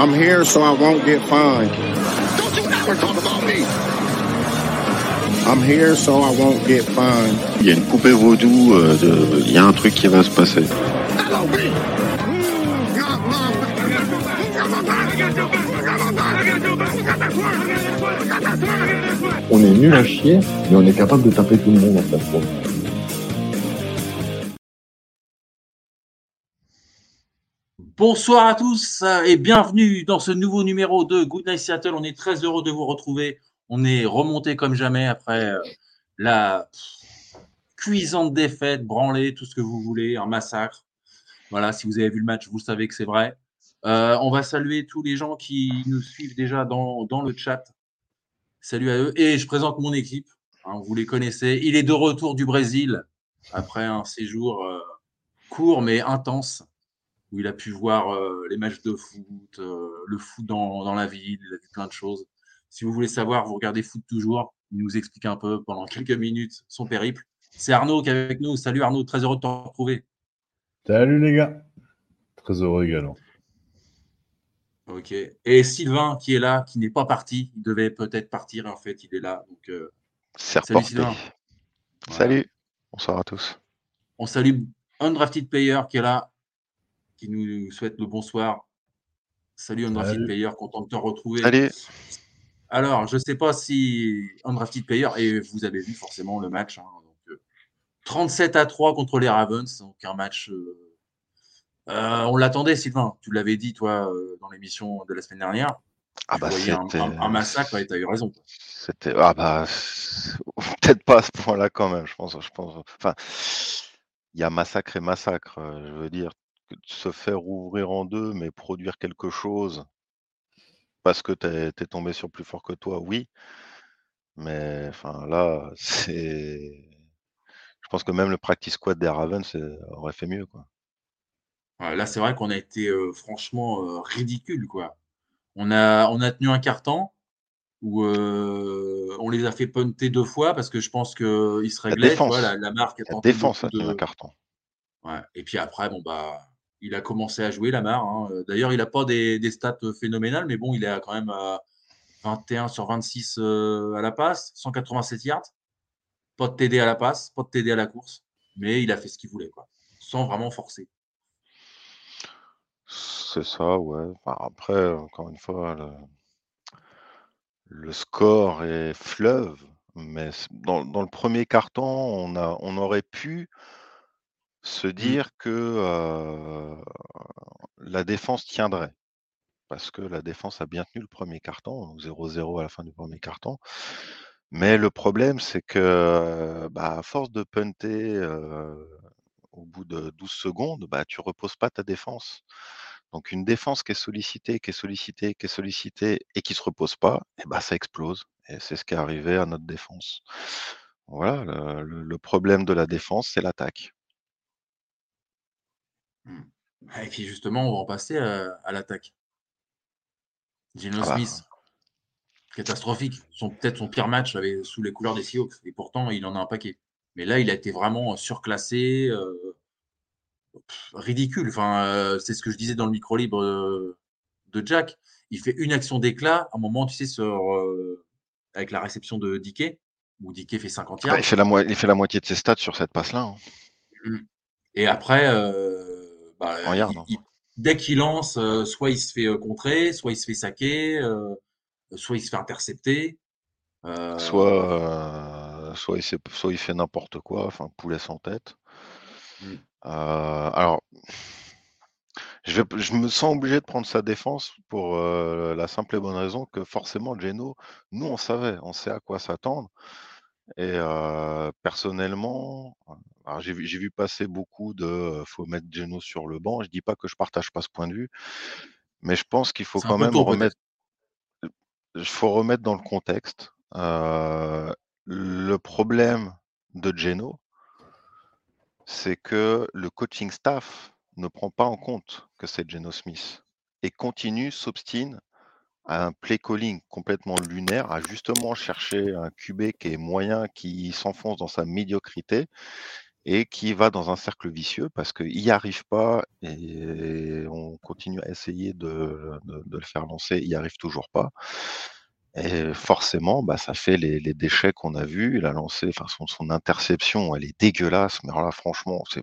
I'm here so I won't get fined. Don't you ever talk about me. I'm here so I won't get fined. Il y a une poupée vaudou, euh, de- il y a un truc qui va se passer. On est nul à chier, mais on est capable de taper tout le monde en. Bon. Bonsoir à tous euh, et bienvenue dans ce nouveau numéro de Good Night Seattle. On est très heureux de vous retrouver. On est remonté comme jamais après euh, la cuisante défaite, branlée, tout ce que vous voulez, un massacre. Voilà, si vous avez vu le match, vous savez que c'est vrai. Euh, on va saluer tous les gens qui nous suivent déjà dans le chat. Salut à eux. Et je présente mon équipe. Hein, vous les connaissez. Il est de retour du Brésil après un séjour euh, court mais intense où il a pu voir euh, les matchs de foot, euh, le foot dans, dans la ville, il a vu plein de choses. Si vous voulez savoir, vous regardez foot toujours. Il nous explique un peu pendant quelques minutes son périple. C'est Arnaud qui est avec nous. Salut Arnaud, très heureux de te retrouver. Salut les gars. Très heureux également. Ok. Et Sylvain qui est là, qui n'est pas parti. Il devait peut-être partir et en fait il est là. Donc euh, C'est Salut. Sylvain. Salut. Bonsoir à tous. on salue Undrafted Player qui est là, qui nous souhaite le bonsoir. Salut Undrafted Salut. Player, content de te retrouver. Salut. Alors, je ne sais pas si Undrafted Player, et vous avez vu forcément le match, hein, donc, euh, 37 à 3 contre les Ravens, donc un match. euh, euh, on l'attendait, Sylvain. Tu l'avais dit, toi, euh, dans l'émission de la semaine dernière. Ah Tu bah voyais un, c'était. un- un massacre, et tu as eu raison. C'était. Ah bah. Peut-être pas à ce point-là quand même, je pense. Je pense. Enfin, il y a massacre et massacre. euh, Je veux dire, se faire ouvrir en deux, mais produire quelque chose parce que t'es es tombé sur plus fort que toi, oui. Mais enfin là, c'est. Je pense que même le practice squad des Ravens aurait fait mieux, quoi. Là, c'est vrai qu'on a été franchement ridicule, quoi. On a, on a tenu un carton où euh, on les a fait punter deux fois parce que je pense qu'ils se La réglaient. tu défense. vois, la, la marque a La défense a tenu de- un carton. Ouais. Et puis après, bon, bah, il a commencé à jouer, Lamar. hein. D'ailleurs, il n'a pas des, des stats phénoménales, mais bon, il est quand même à 21 sur 26 euh, à la passe, 187 yards. Pas de TD à la passe, pas de TD à la course, mais il a fait ce qu'il voulait, quoi, sans vraiment forcer. C'est ça, ouais. Enfin, après, encore une fois, le, le score est fleuve, mais c- dans, dans le premier carton, on a, on aurait pu se dire que euh, la défense tiendrait. Parce que la défense a bien tenu le premier carton, donc 0-0 à la fin du premier carton. Mais le problème, c'est que bah, à force de punter euh, au bout de 12 secondes, bah, tu reposes pas ta défense. Donc une défense qui est sollicitée, qui est sollicitée, qui est sollicitée et qui se repose pas, et bah, ça explose. Et c'est ce qui est arrivé à notre défense. Voilà, le, problème de la défense, c'est l'attaque. Et puis justement, on va en passer à, à l'attaque. Geno Ah bah. Smith, catastrophique. Son- Peut-être son pire match sous les couleurs des Seahawks. Et pourtant, il en a un paquet. Mais là, il a été vraiment surclassé, euh, pff, ridicule. Enfin, euh, c'est ce que je disais dans le micro libre euh, de Jack. Il fait une action d'éclat, à un moment, tu sais, sur, euh, avec la réception de Dickey, où Dickey fait 50 yards. Il, fait la moi- il fait la moitié de ses stats sur cette passe-là. hein. Et après, euh, bah, En yard, il- hein. il- dès qu'il lance, euh, soit il se fait euh, contrer, soit il se fait saquer, euh, soit il se fait intercepter. Euh, Soit, euh, soit, il soit il fait n'importe quoi, enfin poulet sans tête. Mm. Euh, alors, Je, vais- je me sens obligé de prendre sa défense pour euh, la simple et bonne raison que forcément, Geno, nous, on savait, on sait à quoi s'attendre. Et euh, personnellement, j'ai vu, passer beaucoup de faut mettre Geno sur le banc. Je dis pas que je partage pas ce point de vue, mais je pense qu'il faut quand même tôt, remettre, il faut remettre dans le contexte. Euh, le problème de Geno, c'est que le coaching staff ne prend pas en compte que c'est Geno Smith et continue, s'obstine à un play calling complètement lunaire, à justement chercher un QB qui est moyen, qui s'enfonce dans sa médiocrité et qui va dans un cercle vicieux parce qu'il n'y arrive pas et on continue à essayer de, le faire lancer, il n'y arrive toujours pas. Et forcément, bah, ça fait les, déchets qu'on a vus. Il a lancé, son, interception, elle est dégueulasse, mais alors là, franchement, c'est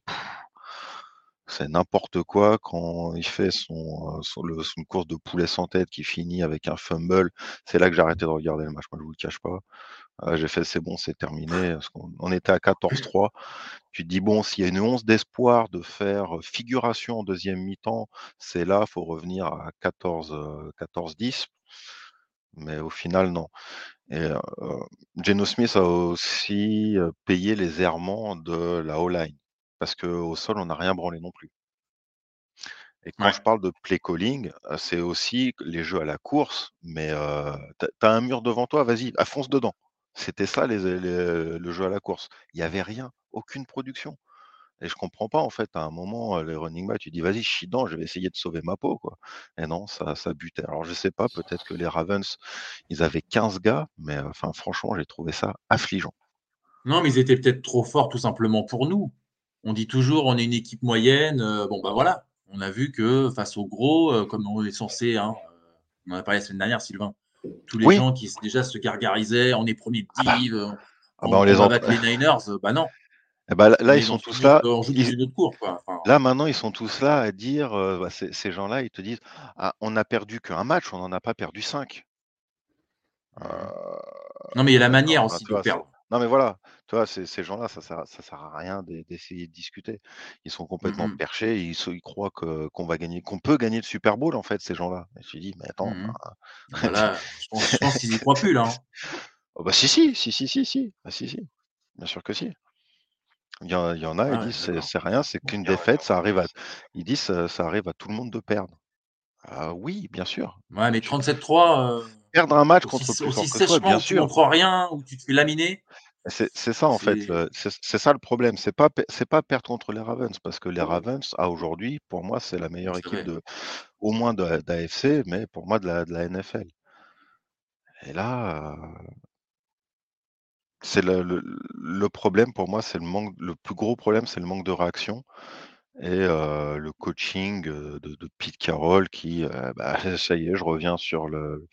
c'est n'importe quoi quand il fait son, euh, son, course de poulet sans tête qui finit avec un fumble. C'est là que j'ai arrêté de regarder le match, moi je vous le cache pas. Euh, j'ai fait c'est bon, c'est terminé. on était à 14-3. Tu te dis bon, s'il y a une once d'espoir de faire figuration en deuxième mi-temps, c'est là, faut revenir à 14, euh, 14-10. Mais au final, non. Et euh, Geno Smith a aussi payé les errements de la O-line. Parce qu'au sol, on n'a rien branlé non plus. Et quand Ouais. je parle de play calling, c'est aussi les jeux à la course, mais euh, t'as as un mur devant toi, vas-y, ah, fonce dedans. C'était ça les, les- le jeu à la course. Il n'y avait rien, aucune production. Et je comprends pas, en fait, à un moment, les running backs, tu dis, vas-y, chie dedans, je vais essayer de sauver ma peau, quoi. Et non, ça, ça butait. Alors, je sais pas, peut-être que les Ravens, ils avaient 15 gars, mais enfin, franchement, j'ai trouvé ça affligeant. Non, mais ils étaient peut-être trop forts tout simplement pour nous. On dit toujours, on est une équipe moyenne. euh, bon, bah voilà. On a vu que face aux gros, euh, comme on est censé, hein, euh, on en a parlé la semaine dernière, Sylvain, tous les Oui. gens qui déjà se gargarisaient, on est premier de Ah bah, div, Ah on, bah, on les va battre les Niners. bah non. Eh ben, là, ils sont tous là. ils-. Enfin, Là, maintenant, ils sont tous là à dire, euh, bah, ces, gens-là, ils te disent, ah, on n'a perdu qu'un match, on n'en a pas perdu cinq. Euh, non, mais il y a la manière non, aussi tu de perdre. non, mais voilà, tu vois, ces, ces gens-là, ça sert, ça sert à rien d'e- d'essayer de discuter. Ils sont complètement Mhm. perchés, ils, croient qu'on va gagner, qu'on peut gagner le Super Bowl, en fait, ces gens-là. Et je mais attends, Mhm. enfin, Ah bah là, je pense, qu'ils y croient plus, là. hein. oh, bah si, si, si, si, si, si, Ah, si, si, bien sûr que si. Il y, en, il y en a, Ah ils ouais, disent, c'est d'accord. c'est rien, c'est qu'une défaite, ça arrive à, ils disent, ça, ça arrive à tout le monde de perdre. Ah oui, bien sûr. Ouais, mais Tu- 37-3, euh, Perdre un match contre aussi, plus fort aussi que toi, sèchement bien où tu sûr. montres rien, où tu te fais laminer. C'est c'est ça en fait, C'est- le- c'est c'est ça le problème. C'est pas pe- c'est pas perdre contre les Ravens parce que les Ravens à aujourd'hui, pour moi, c'est la meilleure C'est équipe vrai. de, au moins de, d'AFC, mais pour moi de la, de la NFL. Et là, euh, c'est le, le, le problème pour moi, c'est le manque, le plus gros problème, c'est le manque de réaction et euh, le coaching de, de Pete Carroll qui, euh, bah, ça y est, je reviens sur le,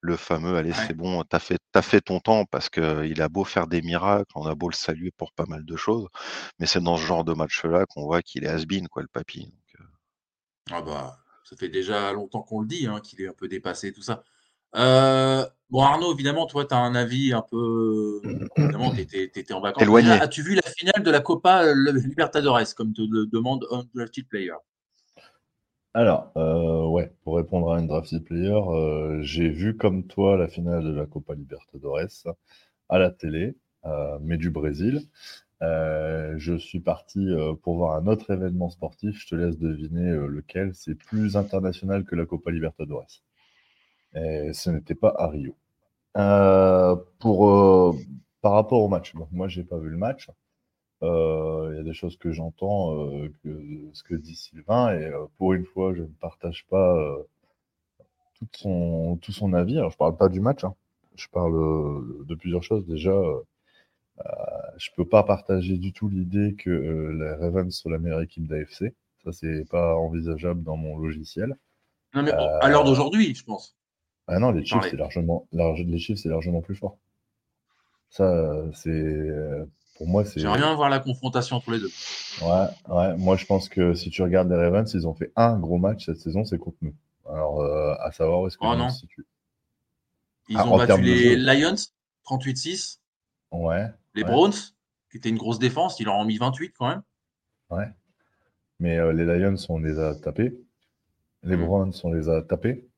le fameux, allez, Ouais. c'est bon, t'as fait, ton temps parce que il a beau faire des miracles, on a beau le saluer pour pas mal de choses, mais c'est dans ce genre de match-là qu'on voit qu'il est has-been, quoi, le papy. Donc, euh, Ah bah, ça fait déjà longtemps qu'on le dit, hein, qu'il est un peu dépassé, tout ça. Euh, bon, Arnaud, évidemment, toi, tu as un avis un peu. Évidemment, tu étais, en vacances. Éloigné. As-tu vu la finale de la Copa euh, Libertadores, comme te le demande un drafted player Alors, euh, ouais, pour répondre à une drafted player, euh, j'ai vu comme toi la finale de la Copa Libertadores à la télé, euh, mais du Brésil. Euh, je suis parti euh, pour voir un autre événement sportif. Je te laisse deviner euh, lequel. C'est plus international que la Copa Libertadores. Et ce n'était pas à Rio. Euh, pour, euh, par rapport au match, moi, j'ai pas vu le match. Euh, Il y a des choses que j'entends, euh, ce que dit Sylvain, et euh, pour une fois, je ne partage pas euh, tout, son, tout son avis. Alors, je parle pas du match, hein. je parle euh, de plusieurs choses. Déjà, euh, euh, je peux pas partager du tout l'idée que euh, les Ravens soient la meilleure équipe d'AFC. Ça, c'est pas envisageable dans mon logiciel. Non, mais Euh, à l'heure d'aujourd'hui, je pense. Ah non, les Chiefs, c'est largement, large- les Chiefs, c'est largement plus fort. Ça, euh, c'est, euh, pour moi, c'est. J'ai rien à voir la confrontation entre les deux. Ouais, ouais. Moi, je pense que si tu regardes les Ravens, ils ont fait un gros match cette saison, c'est contre nous. Alors, euh, à savoir où est-ce que Oh se situe. Ils Ah, ont battu les. Lions, 38-6. Ouais, Les Ouais. Browns, qui étaient une grosse défense, ils leur ont mis 28 quand même. ouais. Mais euh, les Lions, on les a tapés. Les Mm. Browns, on les a tapés.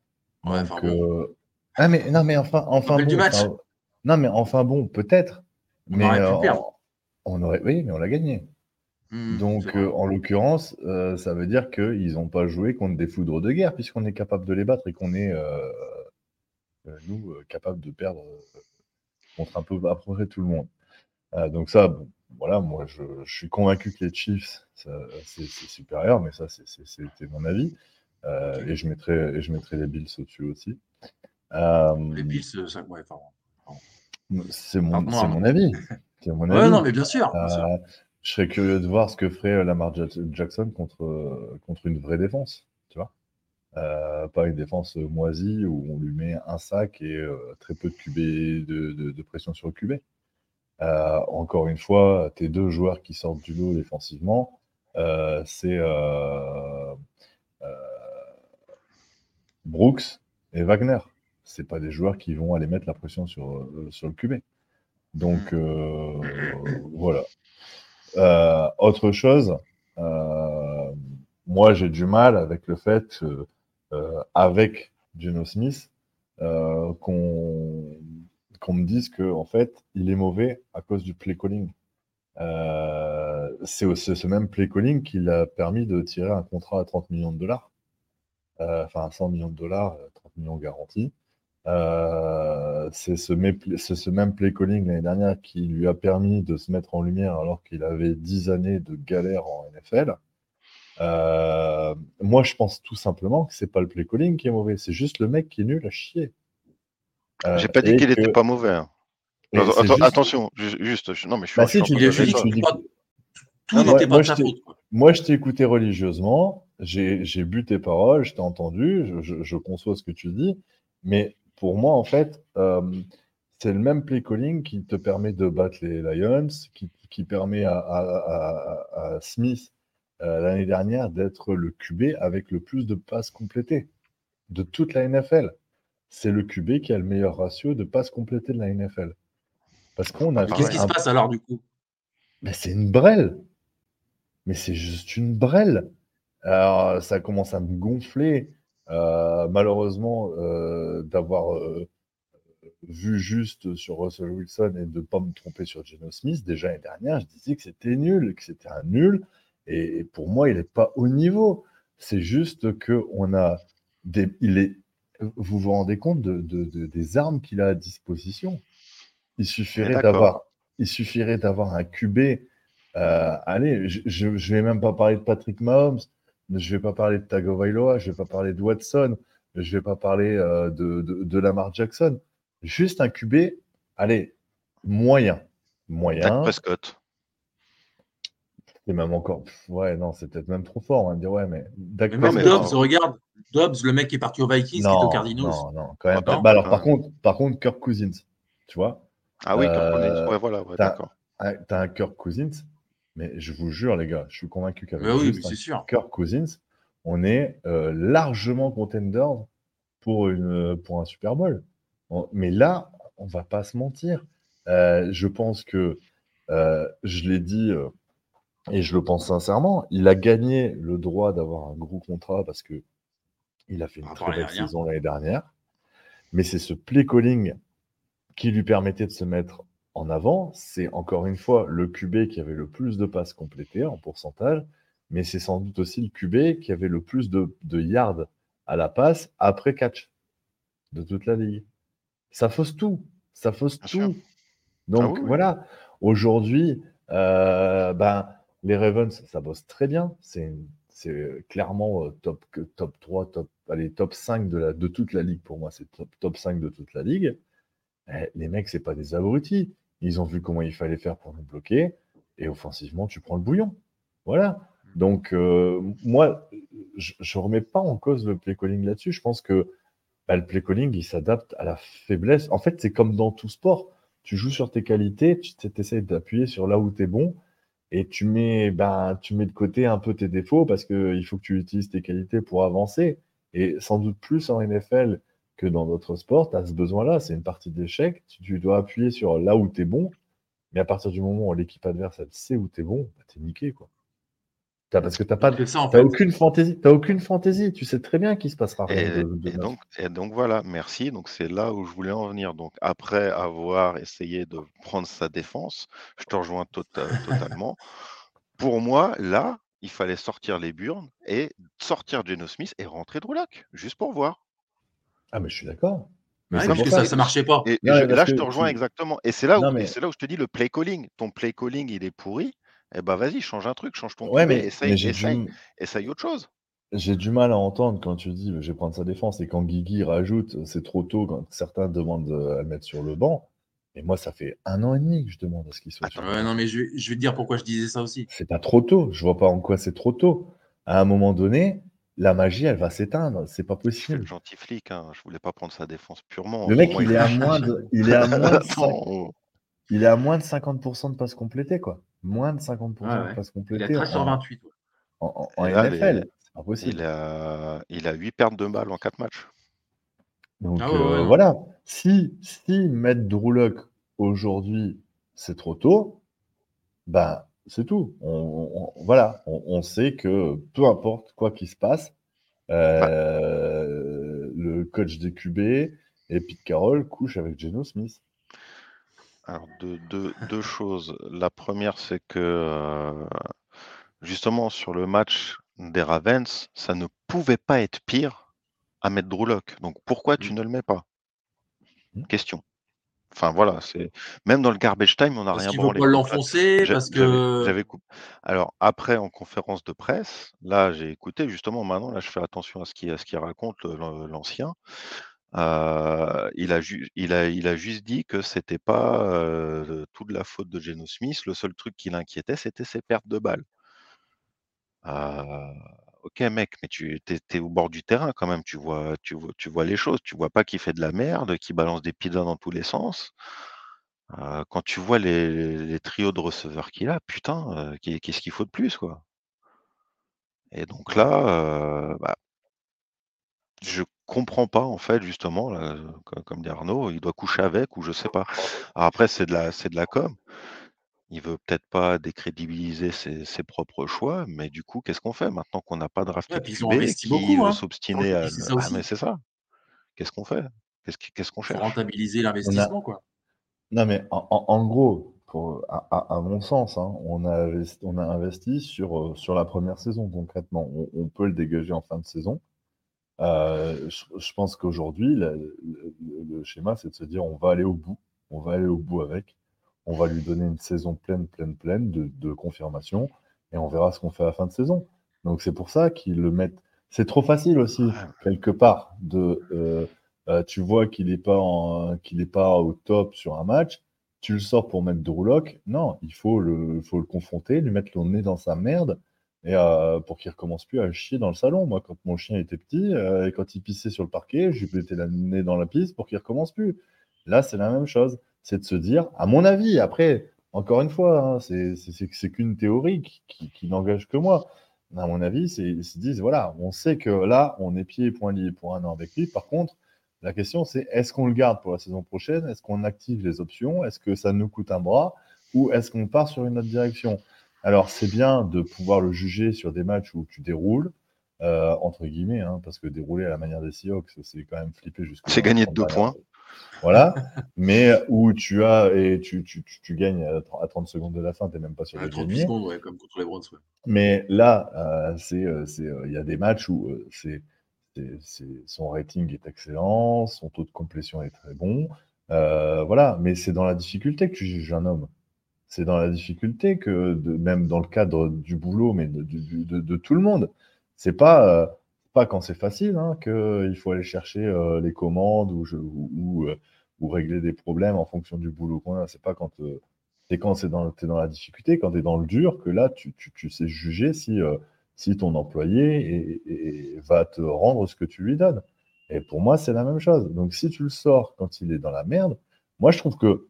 Ouais, Donc, enfin bon. euh, Ah, mais non, mais enfin, enfin bon. du match. enfin, Non, mais enfin bon, peut-être. On mais aurait pu euh, perdre. on aurait, oui, mais on l'a gagné. Hmm, Donc, euh, en l'occurrence, euh, ça veut dire qu'ils n'ont pas joué contre des foudres de guerre, puisqu'on est capable de les battre et qu'on est, euh, euh, nous, euh, capable de perdre contre un peu à peu près tout le monde. Euh, donc ça, bon, voilà, moi, je, je suis convaincu que les Chiefs, c'est supérieur, mais ça, c'est- c'est- c'était mon avis. Euh, et, je mettrai, et je mettrai les Bills au-dessus aussi. Euh, Les Bills, euh, ça, ouais, pardon. c'est mon, Arnaud. mon avis. Mon Ouais, avis. non, mais bien sûr. bien sûr. Euh, je serais curieux de voir ce que ferait euh, Lamar Ja- Jackson contre, euh, contre une vraie défense, tu vois. Euh, pas une défense euh, moisie où on lui met un sac et euh, très peu de, QB, de, de- de pression sur le QB. Euh, encore une fois, tes deux joueurs qui sortent du lot défensivement, euh, c'est euh, euh, Brooks et Wagner. C'est pas des joueurs qui vont aller mettre la pression sur, euh, sur le QB. Donc euh, voilà. Euh, autre chose, moi j'ai du mal avec le fait, avec Geno Smith, qu'on me dise que en fait il est mauvais à cause du play calling. C'est ce même play calling qui l'a permis de tirer un contrat à 30 millions de dollars, enfin 100 millions de dollars, euh, 30 millions garantis. Euh, c'est ce, mé- c'est ce même play calling l'année dernière qui lui a permis de se mettre en lumière alors qu'il avait 10 années de galère en NFL. Euh, moi, je pense tout simplement que c'est pas le play calling qui est mauvais, c'est juste le mec qui est nul à chier. Euh, J'ai pas dit qu'il que- était pas mauvais. hein. juste- Attention, ju- juste, je- non mais je suis, Bah si, tu tu dis- tout n'était pas de sa faute. Moi, je t'ai écouté religieusement, j'ai bu tes paroles, je t'ai entendu, je, je- je conçois ce que tu dis, mais pour moi, en fait, euh, c'est le même play calling qui te permet de battre les Lions, qui, qui permet à, à- à- à Smith euh, l'année dernière d'être le QB avec le plus de passes complétées de toute la NFL. C'est le QB qui a le meilleur ratio de passes complétées de la NFL. Parce qu'on a qu'est-ce qui se passe alors du coup? C'est une brêle. Mais c'est juste une brêle. Alors, ça commence à me gonfler. Euh, malheureusement, euh, d'avoir euh, vu juste sur Russell Wilson et de ne pas me tromper sur Geno Smith. Déjà l'année dernière, je disais que c'était nul, que c'était un nul. Et, et pour moi, il n'est pas au niveau. C'est juste que on a des, il est, vous vous rendez compte de, de- de- des armes qu'il a à disposition. Il suffirait d'avoir, il suffirait d'avoir un QB. allez, je, je vais même pas parler de Patrick Mahomes, je vais pas parler de Tagovailoa, je vais pas parler de Watson, je vais pas parler euh, de, de, de Lamar Jackson. Juste un QB, allez, moyen, Dak moyen. Prescott. Et même encore, pff, ouais, non, c'est peut-être même trop fort. On va me dire, ouais, mais Dak Mais Non, même Dobbs, regarde, Dobbs, le mec qui est parti au Vikings, qui est au Cardinals. non, non, quand même Ah, pas. non Bah alors, Ah. par contre, par contre, Kirk Cousins, tu vois, Ah oui, Kirk Euh, Cousins. Ouais, voilà, ouais, t'as- d'accord. t'as un Kirk Cousins, mais je vous jure, les gars, je suis convaincu qu'avec oui, sûr. Kirk Cousins, on est euh, largement contender pour, une, pour un Super Bowl. On- mais là, on va pas se mentir. Euh, je pense que, euh, je l'ai dit, et je le pense sincèrement, il a gagné le droit d'avoir un gros contrat parce que il a fait une très belle saison l'année dernière. Mais c'est ce play calling qui lui permettait de se mettre en avant. C'est encore une fois le QB qui avait le plus de passes complétées en pourcentage, mais c'est sans doute aussi le QB qui avait le plus de, de yards à la passe après catch de toute la ligue. Ça fausse tout. Ça fausse Bien tout. sûr. Donc Ah oui, oui. voilà, aujourd'hui, euh, ben, les Ravens, ça bosse très bien. C'est clairement euh, top, top 3, top, allez, top 5 de, la, de toute la ligue pour moi. C'est top, top 5 de toute la ligue. Eh, les mecs, c'est pas des abrutis. Ils ont vu comment il fallait faire pour nous bloquer. Et offensivement, tu prends le bouillon. Voilà. Donc, euh, moi, je ne remets pas en cause le play calling là-dessus. Je pense que bah, le play calling, il s'adapte à la faiblesse. En fait, c'est comme dans tout sport. Tu joues sur tes qualités, tu essaies d'appuyer sur là où tu es bon et tu mets, ben, tu mets de côté un peu tes défauts parce qu'il faut que tu utilises tes qualités pour avancer. Et sans doute plus en NFL que dans d'autres sports, tu as ce besoin-là. C'est une partie d'échec. Tu, tu dois appuyer sur là où tu es bon. Mais à partir du moment où l'équipe adverse elle sait où tu es bon, bah, tu es niqué. Tu T'as- parce que pas, ça, en t'as fait. aucune fantaisie, aucune fantaisie. Tu sais très bien qu'il se passera rien Et, de, de donc, et donc voilà, merci. Donc c'est là où je voulais en venir. Donc après avoir essayé de prendre sa défense, je te rejoins tota- totalement. Pour moi, là, il fallait sortir les burnes et sortir Geno Smith et rentrer Drouloc, juste pour voir. Ah, mais je suis d'accord. Mais Ouais, parce que ça ça marchait pas. Et, et Non, je- mais parce là, je te rejoins exactement. Et c'est là, où- Non, et mais- c'est là où je te dis le play calling. Ton play calling, il est pourri. Eh ben vas-y, change un truc, change ton Ouais, mais, essaye, mais essaye, du, essaye autre chose. j'ai du mal à entendre quand tu dis je vais prendre sa défense et quand Guigui rajoute c'est trop tôt quand certains demandent euh, à le mettre sur le banc. Et moi, ça fait un an et demi que je demande à ce qu'il soit sur le Ouais, banc. non, mais je, vais- je vais te dire pourquoi je disais ça aussi. C'est pas trop tôt. Je vois pas en quoi c'est trop tôt. À un moment donné, la magie, elle va s'éteindre. C'est pas fais le possible. gentil flic, hein. Je voulais pas prendre sa défense purement. Le mec, Pour moi, il est à moins de, il est à moins de, cinq- Attends, il est à moins de 50% de passes complétées, quoi. Moins de 50% Ouais, de passes Il a complétées 13 sur en, 28. ouais. en- en- en Et là, NFL. les- C'est pas possible. il a, il a 8 pertes de balles en 4 matchs. Donc Ah ouais, euh, ouais, voilà, si, si mettre Drew Lock aujourd'hui, c'est trop tôt, ben c'est tout. On, on- voilà, on, on sait que peu importe quoi qu'il se passe, euh, le coach des QB et Pete Carroll couche avec Geno Smith. Alors, deux, deux- deux choses. La première, c'est que euh, justement sur le match des Ravens, ça ne pouvait pas être pire à mettre Drew. Donc pourquoi tu Mm. ne le mets pas? Mm. Question. Enfin voilà, c'est même dans le garbage time, on n'a Parce rien qu'il ne veut branlé. pas l'enfoncer, parce que. j'avais Alors après, en conférence de presse, là j'ai écouté justement maintenant, là je fais attention à ce qu'il à ce qu'il raconte l'ancien. Euh, il, a il, a, il a juste dit que c'était pas euh, toute la faute de Geno Smith. Le seul truc qui l'inquiétait, c'était ses pertes de balles. Euh, ok mec, mais tu es, au bord du terrain quand même. Tu vois, tu vois, tu vois les choses. Tu vois pas qu'il fait de la merde, qu'il balance des pizzas dans tous les sens. Quand tu vois les, les trios de receveurs qu'il a, putain, qu'est- qu'est-ce qu'il faut de plus quoi? Et donc là, bah, je comprends pas en fait justement, comme dit Arnaud, il doit coucher avec ou je sais pas. Alors après, c'est de c'est de la com. Il veut peut-être pas décrédibiliser ses, ses propres choix, mais du coup, qu'est-ce qu'on fait maintenant qu'on n'a pas drafté Ouais, de ils ont QB qui beaucoup, veut hein. s'obstiner à. Ah mais c'est ça. Qu'est-ce qu'on fait? Qu'est-ce qu'on faut cherche? rentabiliser l'investissement, quoi. Non, mais en, en- en gros, pour, à, à- à mon sens, hein, on, a investi, on a investi sur, euh, sur la première saison concrètement. On, on peut le dégager en fin de saison. Euh, je, je pense qu'aujourd'hui, le, le- le schéma, c'est de se dire on va aller au bout. On va aller au bout avec. On va lui donner une saison pleine, pleine, pleine de, de confirmation et on verra ce qu'on fait à la fin de saison. Donc c'est pour ça qu'ils le mettent. C'est trop facile aussi, quelque part, de. euh, euh, tu vois qu'il n'est pas, en- qu'il est pas au top sur un match, tu le sors pour mettre Drew Lock. Non, il faut le, faut le confronter, lui mettre le nez dans sa merde et euh, pour qu'il recommence plus à chier dans le salon. Moi, quand mon chien était petit euh, et quand il pissait sur le parquet, je lui mettais le nez dans la piste pour qu'il recommence plus. Là, c'est la même chose. C'est de se dire, à mon avis, après, encore une fois, hein, c'est qu'une théorie qui, qui- qui n'engage que moi. À mon avis, c'est- ils se disent, voilà, on sait que là, on est pieds et poings liés pour un an avec lui. Par contre, la question, c'est est-ce qu'on le garde pour la saison prochaine? Est-ce qu'on active les options? Est-ce que ça nous coûte un bras? Ou est-ce qu'on part sur une autre direction? Alors, c'est bien de pouvoir le juger sur des matchs où tu déroules, euh, entre guillemets, hein, parce que dérouler à la manière des Seahawks, c'est quand même flipper jusqu'à. C'est gagné de deux points. Voilà, mais où tu as et tu, tu, tu, tu gagnes à tr- à 30 secondes de la fin, tu n'es même pas de 38 gagner. secondes, ouais, comme contre les Browns. ouais. Mais là, euh, euh, euh, il y a des matchs où euh, c'est, son rating est excellent, son taux de complétion est très bon. Voilà, mais c'est dans la difficulté que tu juges un homme. C'est dans la difficulté que, de, même dans le cadre du boulot, mais de, de, de tout le monde. C'est pas, pas quand c'est facile hein, qu'il faut aller chercher euh, les commandes euh, ou régler des problèmes en fonction du boulot qu'on a. C'est pas quand euh, c'est quand dans, t'es dans la difficulté, quand tu es dans le dur, que là, tu, sais juger si, euh, ton employé va te rendre ce que tu lui donnes. Et pour moi, c'est la même chose. Donc, si tu le sors quand il est dans la merde, moi, je trouve que,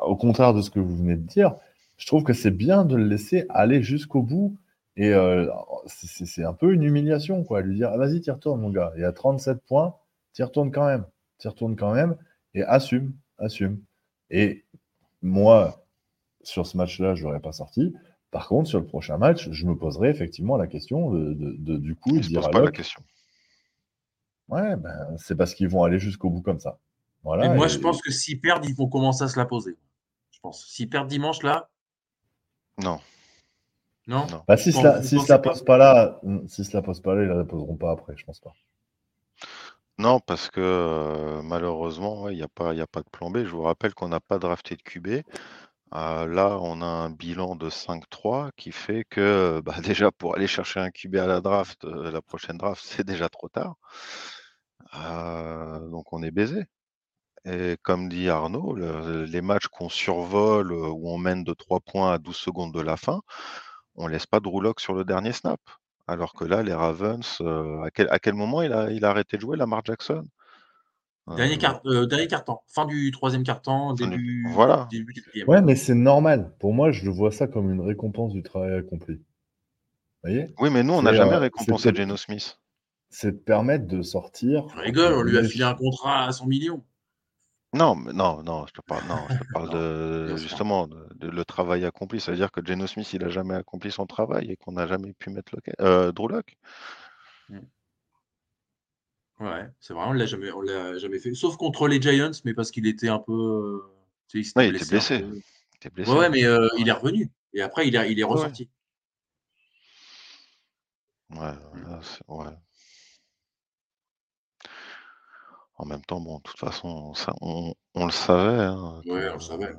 au contraire de ce que vous venez de dire, je trouve que c'est bien de le laisser aller jusqu'au bout. Et euh, c'est- un peu une humiliation, quoi. Lui dire, Ah, vas-y, t'y retournes, mon gars. Il y a 37 points, t'y retournes quand même. T'y retournes quand même. Et assume, assume. Et moi, sur ce match-là, je l'aurais pas sorti. Par contre, sur le prochain match, je me poserai effectivement la question de, de- de- du coup, Il se dire pose à pas la question. ouais, ben, c'est parce qu'ils vont aller jusqu'au bout comme ça. Voilà, Mais moi, et- je pense que s'ils perdent, ils vont commencer à se la poser. Je pense. S'ils perdent dimanche, là, Non. Non Non. Bah, si Vous se la, pensez si se la pas pose pas là, si se la pose pas là, ils la poseront pas après, je pense pas. Non, parce que euh, malheureusement, ouais, il n'y a, pas- il y a pas de plan B. Je vous rappelle qu'on n'a pas drafté de QB. Euh, là, on a un bilan de 5-3 qui fait que bah, déjà pour aller chercher un QB à la draft, euh, la prochaine draft, c'est déjà trop tard. Euh, donc on est baisé. Et comme dit Arnaud, le- les matchs qu'on survole euh, où on mène de 3 points à 12 secondes de la fin, on laisse pas de roulock sur le dernier snap. Alors que là, les Ravens, euh, à, quel, à quel moment il a, il a arrêté de jouer, Lamar Jackson? Dernier, Euh, quart, euh, dernier quart-temps. Fin du troisième quart-temps, début, voilà. début du quatrième. Ouais, mais c'est normal. Pour moi, je vois ça comme une récompense du travail accompli. Vous voyez? Oui, mais nous, on n'a jamais euh, récompensé Geno Smith. C'est de permettre de sortir. Je rigole, on lui a filé un contrat à 100 millions. Non, mais non, non, je te parle, non, je te parle Non, de justement de, de le travail accompli. Ça veut dire que Geno Smith, il a jamais accompli son travail et qu'on n'a jamais pu mettre le euh, Drew Lock. Ouais, c'est vrai, on l'a jamais, on l'a jamais fait. Sauf contre les Giants, mais parce qu'il était un peu. euh, tu sais, Ouais, il était blessé. peu. Il était blessé. Ouais, ouais, mais euh, il est revenu. Et après, il est, il est ressorti. Ouais, ouais. En même temps, bon, de toute façon, ça, on, on le savait. hein, que- on le savait.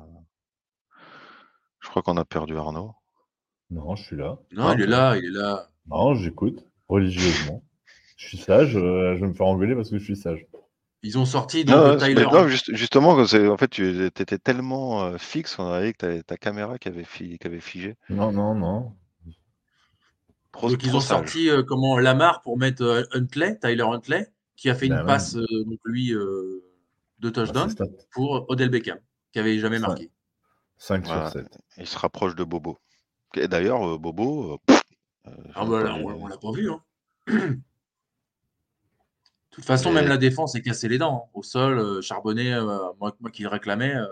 Je crois qu'on a perdu Arnaud. Non, je suis là. Non, Ah, il est là, il est là. Non, j'écoute religieusement. je suis sage. euh, je vais me faire engueuler parce que je suis sage. Ils ont sorti donc Non, Tyler. mais non, juste- justement, que en fait, tu étais tellement euh, fixe, on avait que t'avais ta caméra qui avait, fi- qui avait figé. Non, non, non. Trop, Donc ils ont sage. sorti euh, comment Lamar pour mettre euh, Huntley, Tyler Huntley, qui a fait une ouais. passe euh, donc lui euh, de Bah, touchdown pour Odell Beckham, qui avait jamais marqué. 5 Voilà. sur 7. Il se rapproche de Bobo. Et d'ailleurs, euh, Bobo, euh, euh, Ah bah là, on, on l'a pas vu. Hein. De toute façon, même la défense est cassée les dents. hein. Au sol, euh, Charbonnet, euh, moi, moi qui le réclamais, euh,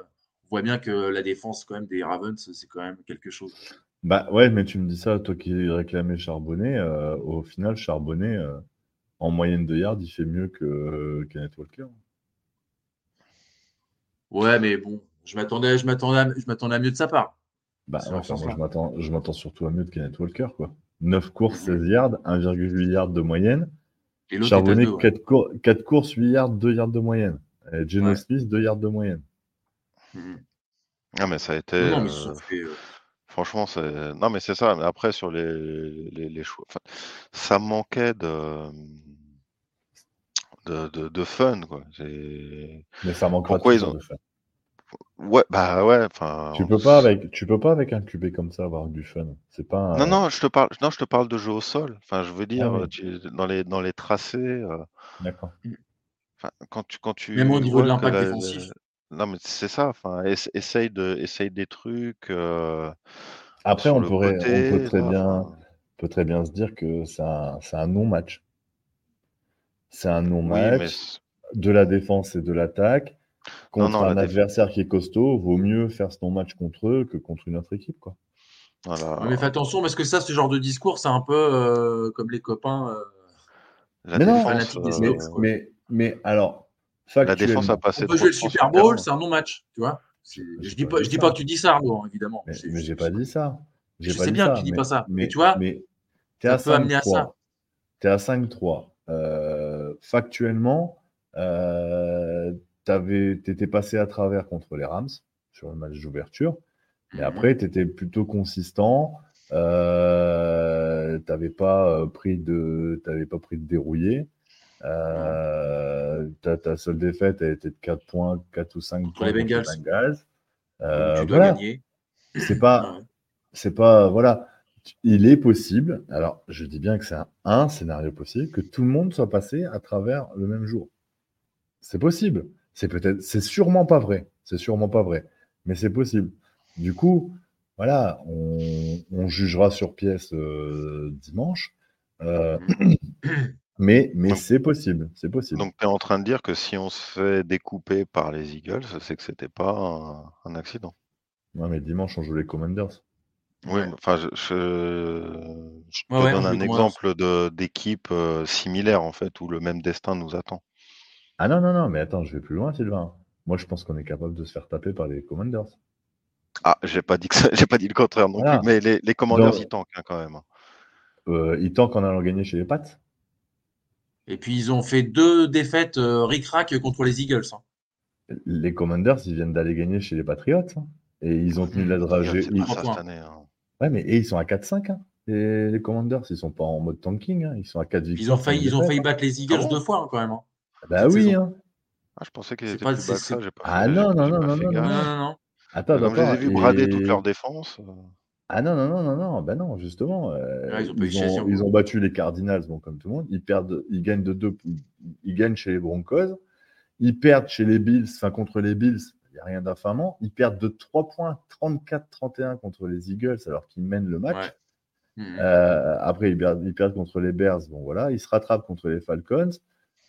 on voit bien que la défense quand même des Ravens, c'est quand même quelque chose. Bah ouais, mais tu me dis ça, toi qui réclamais Charbonnet. euh, au final, Charbonnet, euh, en moyenne de yards, il fait mieux que euh, Kenneth Walker. Ouais, mais bon, je m'attendais, je m'attendais, à- je m'attendais à mieux de sa part. Bah, enfin, moi, sens-là. je m'attends, je m'attends surtout à mieux de Kenneth Walker, quoi. 9 courses, 16 yards, 1,8 yards de moyenne. Et Charbonnet, deux, ouais. 4, cour- quatre courses, 8 yards, 2 yards de moyenne. Et Geno Ouais. Smith, 2 yards de moyenne. Mhm. Ah, mais ça a été. Non, non, mais ils euh, Franchement, c'est. Non, mais c'est ça. Mais après, sur les, les, les choix. enfin, ça manquait de. De, de, de fun, quoi. C'est- Mais ça manque Pourquoi pas ils ont- de faire. Ouais, bah ouais, enfin. Tu peux pas avec, tu peux pas avec un QB comme ça avoir du fun. C'est pas un- Non, non, je te parle, non, je te parle de jeu au sol. Enfin, je veux dire, oui. tu- dans les, dans les tracés, euh, D'accord. enfin, quand tu, quand tu Même au niveau de vois que l'impact la- défensif. Non, mais c'est ça. Enfin, ess- essaye de, essaye des trucs. euh, Après, on pourrait, côté, on peut très bien, peut très bien se dire que c'est un, c'est un non-match. C'est un non-match de la défense et de l'attaque. Non, Contre non, un la déf- adversaire qui est costaud, vaut mieux faire ce non-match contre eux que contre une autre équipe, quoi. voilà. mais fais attention parce que ça, ce genre de discours, c'est un peu euh, comme les copains. euh, La Mais non, euh, mais, mais alors, la défense a factuellement, passé On peut jouer le Super Bowl, c'est un non-match, tu vois. Je dis pas pas, je dis pas que tu dis ça, Arnaud, évidemment. mais, mais j'ai pas dit ça. Je pas sais bien ça, que tu dis mais- pas ça. Mais, Mais tu vois, mais ça à peut amener à 5-3. ça. T'es à 5-3. Euh, factuellement, euh, t'avais- t'étais passé à travers contre les Rams sur le match d'ouverture. Et Mhm. après, tu étais plutôt consistant. Euh, t'avais pas euh, pris de, t'avais pas pris de dérouillé. Euh, ta, ta seule défaite a été de 4 points, 4 ou 5 Contre points les Bengals. Bengals. Euh, tu dois voilà. gagner. C'est pas, Ouais. c'est pas, voilà. Il est possible, alors je dis bien que c'est un, un scénario possible, que tout le monde soit passé à travers le même jour. C'est possible. C'est peut-être, c'est sûrement pas vrai. C'est sûrement pas vrai. Mais c'est possible. Du coup, voilà, on, on jugera sur pièce euh, dimanche. Euh, mais c'est possible. C'est possible. Donc, tu es en train de dire que si on se fait découper par les Eagles, c'est que c'était pas un, un accident. Ouais, mais dimanche, on joue les Commanders. Oui, enfin, je, je- je te Ouais, donne on un exemple de d'équipe euh, similaire en fait où le même destin nous attend. Ah non, non, non, mais attends, je vais plus loin, Sylvain. Moi, je pense qu'on est capable de se faire taper par les Commanders. Ah, j'ai pas dit que ça- j'ai pas dit le contraire non Voilà. plus, mais les, Donc- y tankent hein, quand même. hein. Euh, ils tankent en allant gagner chez les Pats. Et puis ils ont fait deux défaites euh, ric-rac contre les Eagles. hein. Les Commanders, ils viennent d'aller gagner chez les Patriots. hein. Et ils ont tenu la C'est dragée. ils- hein. Ouais, mais et ils sont à 4-5. Hein. Et les Commanders, ils sont pas en mode tanking. hein. Ils sont à 4 Ils victoires. ont failli, cinq ils ont failli battre les Eagles Ah bon deux fois hein, quand même. hein. hein. Bah cette oui. Hein. Ah, je pensais qu'ils étaient pas- plus bas que ça. pas Ah non, non, non, non, non, Non, non. Attends, Comme je les ai vus brader et- toute leur défense. Ah non, non, non, non, non, ben non, justement. euh, Ouais, ils ont ils, ils battu les Cardinals, bon, comme tout le monde. Ils, perdent, ils gagnent de deux, ils gagnent chez les Broncos. Ils perdent chez les Bills, enfin contre les Bills, il n'y a rien d'infamant. Ils perdent de 3 points, 34-31 contre les Eagles, alors qu'ils mènent le match. Ouais. Mhm. Euh, après, ils perdent, ils perdent contre les Bears, bon voilà. Ils se rattrapent contre les Falcons.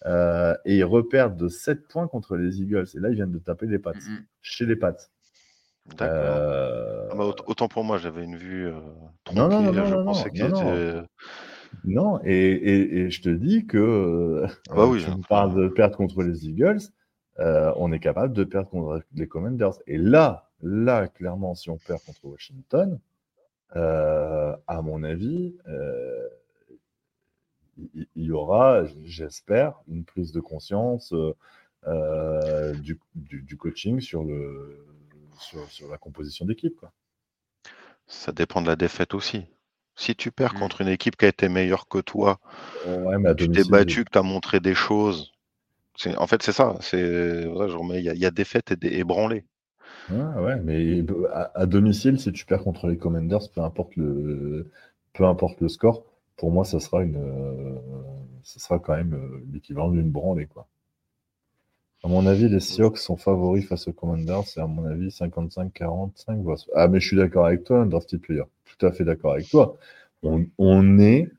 euh, et ils reperdent de 7 points contre les Eagles. Et là, ils viennent de taper les Pats, Mhm. chez les Pats. D'accord. Euh, Ah bah, aut- autant pour moi, j'avais une vue euh, Non, non, tronquée. non, je pensais non. Non, et, et- et je te dis que euh, Ah bah oui, tu me enfin. parles de perdre contre les Eagles, euh, on est capable de perdre contre les Commanders. Et là, là, clairement, si on perd contre Washington, euh, à mon avis, euh, il y aura, j'espère, une prise de conscience euh, euh, du, du- du coaching sur, le, sur, sur la composition d'équipe. quoi. Ça dépend de la défaite aussi. Si tu perds Mm. contre une équipe qui a été meilleure que toi, Ouais, mais à tu t'es battu, que tu as montré des choses. c'est- En fait, c'est ça. Il y, a- il y a défaite et, des, et branlé. Ouais, ouais, mais à, à domicile, si tu perds contre les Commanders, peu importe le, peu importe le score, pour moi, ça sera une, euh, ça sera quand même euh, l'équivalent d'une branlée, quoi. À mon avis, les Seahawks sont favoris face aux Commanders, c'est à mon avis 55-45. voire- Ah, mais je suis d'accord avec toi, un drafted player. Tout à fait d'accord avec toi. On, on est,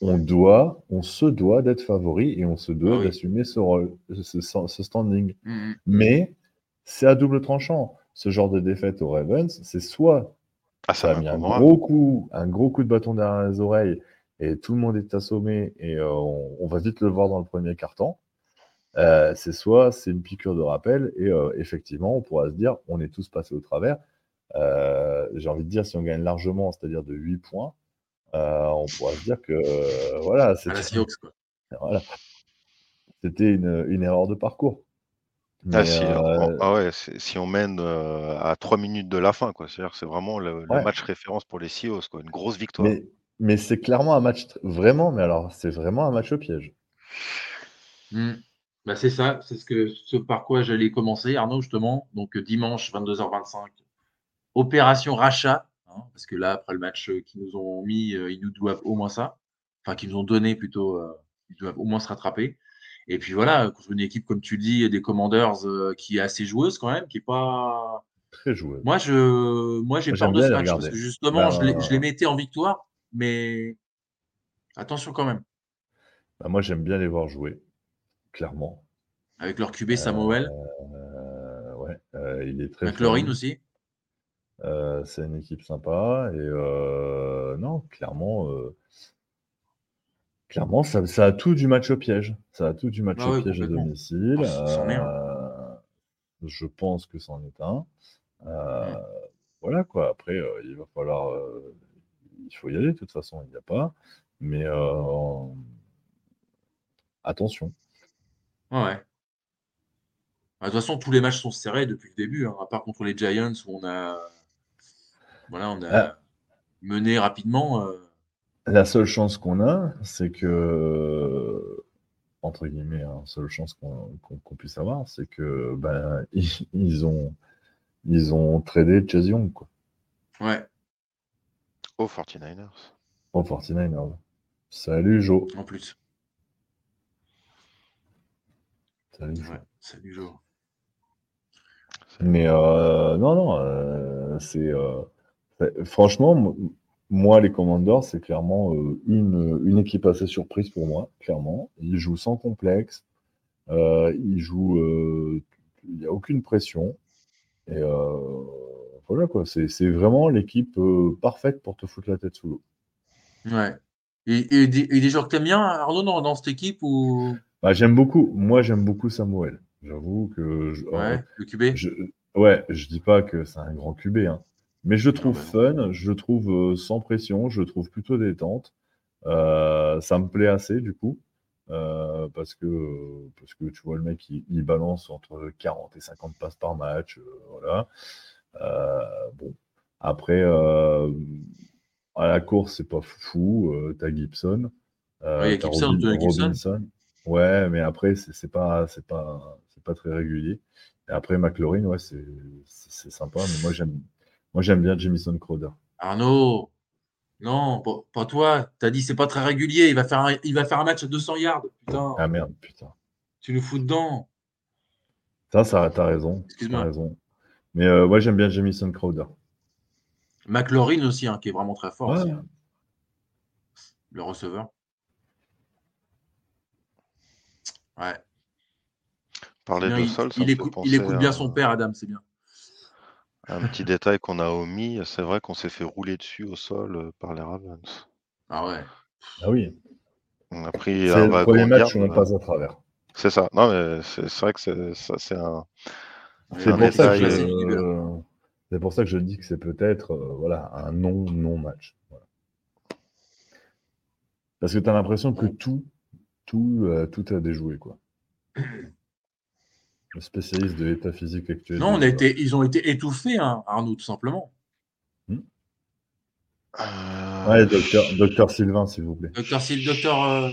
on doit, on se doit d'être favori et on se doit Ah oui. d'assumer ce rôle, ce, ce standing. Mhm. Mais c'est à double tranchant. Ce genre de défaite aux Ravens, c'est soit Ah, ça ça a mis un gros coup, un gros coup de bâton derrière les oreilles et tout le monde est assommé et euh, on, on va vite le voir dans le premier carton. Euh, c'est soit c'est une piqûre de rappel et euh, effectivement on pourra se dire on est tous passés au travers. Euh, J'ai envie de dire si on gagne largement, c'est-à-dire de 8 points, euh, on pourra se dire que euh, voilà, c'était voilà. Une, une erreur de parcours. Ah, si, euh, ah ouais, si on mène euh, à 3 minutes de la fin, quoi. C'est-à-dire c'est vraiment le, le Ouais. match référence pour les Seahawks, quoi. Une grosse victoire. Mais, mais c'est clairement un match, vraiment, mais alors c'est vraiment un match au piège. Mhm. Bah, c'est ça, c'est ce, que, ce par quoi j'allais commencer, Arnaud, justement. Donc, euh, dimanche, 22h25, opération rachat. hein, parce que là, après le match euh, qu'ils nous ont mis, euh, ils nous doivent au moins ça. Enfin, qu'ils nous ont donné plutôt, euh, ils doivent au moins se rattraper. Et puis voilà, contre une équipe, comme tu le dis, des Commanders euh, qui est assez joueuse quand même, qui est pas. Très joué. Moi, je, moi, j'ai peur de ce match parce que justement, Ben, je, les, je les mettais en victoire, mais attention quand même. Bah, moi, j'aime bien les voir jouer, clairement. Avec leur QB Samuel, Euh, ouais, euh, il est très McLaurin aussi. Euh, c'est une équipe sympa. Et euh, non, clairement, euh, clairement ça, ça a tout du match au piège. Ça a tout du match Ah au ouais, piège à domicile. Ah. Euh, je pense que c'en est un. Euh. Voilà quoi. Après, euh, il va falloir. euh, il faut y aller, de toute façon, il n'y a pas. Mais euh, attention. Ouais, ouais. Bah, De toute façon, tous les matchs sont serrés depuis le début, hein, à part contre les Giants où on a, voilà, on a Ah. mené rapidement. euh, La seule chance qu'on a, c'est que, entre guillemets, hein, seule chance qu'on qu'on- qu'on puisse avoir, c'est que ben, ils, ils ont, ils ont tradé Chase Young quoi, Ouais, Aux 49ers. au 49ers. Salut Joe. en plus. Salut, Joe. Ouais, salut Joe. Mais euh, non, non, euh, c'est euh, c'est- franchement, moi, les Commanders, c'est clairement euh, une, une équipe assez surprise pour moi, clairement. Ils jouent sans complexe, euh, ils jouent, euh, il n'y a aucune pression. Et euh, voilà quoi, c'est c'est vraiment l'équipe euh, parfaite pour te foutre la tête sous l'eau. Ouais. Et, et des, et des joueurs que t'aimes bien, Arnaud, dans, dans cette équipe ou? Bah, j'aime beaucoup, moi j'aime beaucoup Samuel. J'avoue que je, ouais, le QB je, ouais, je dis pas que c'est un grand QB, hein, mais je le trouve bah fun, je le trouve euh, sans pression, je le trouve plutôt détente. Euh, ça me plaît assez du coup. euh, parce que parce que tu vois le mec il, il balance entre 40 et 50 passes par match voilà bon après à la course c'est pas fou t'as Gibson t'as Gibson, Gibson. Ouais mais après c'est pas c'est pas c'est pas très régulier et après McLaurin ouais c'est sympa mais moi j'aime moi j'aime bien Jamison Crowder Arnaud, non, pas, pas toi. T'as dit c'est pas très régulier. Il va faire un, il va faire un match à 200 yards. Putain, ah merde putain tu nous fous dedans. ça ça t'as raison Excuse-moi. raison mais euh, ouais j'aime bien Jamison Crowder McLaurin aussi, hein, qui est vraiment très fort. Ouais. aussi, hein. Le receveur. Ouais. Parler Bien, de il, sol, ça il me fait écoute, il penser écoute bien à- son père, Adam, c'est bien. Un petit détail qu'on a omis, c'est vrai qu'on s'est fait rouler dessus au sol euh, par les Ravens. Ah ouais. ah oui On a pris c'est un le premier match garde, où on euh, passe à travers C'est ça. Non, mais c'est vrai que c'est un. C'est pour, euh, c'est pour ça que je dis que c'est peut-être euh, voilà, un non-non-match. Voilà. Parce que tu as l'impression que tout, tout, euh, tout a déjoué. Quoi. Le spécialiste de l'état physique actuel. Non, on a été, ils ont été étouffés, hein, Arnaud, tout simplement. Euh, Ouais, docteur, docteur Sylvain, s'il vous plaît. Docteur Sil, docteur. euh,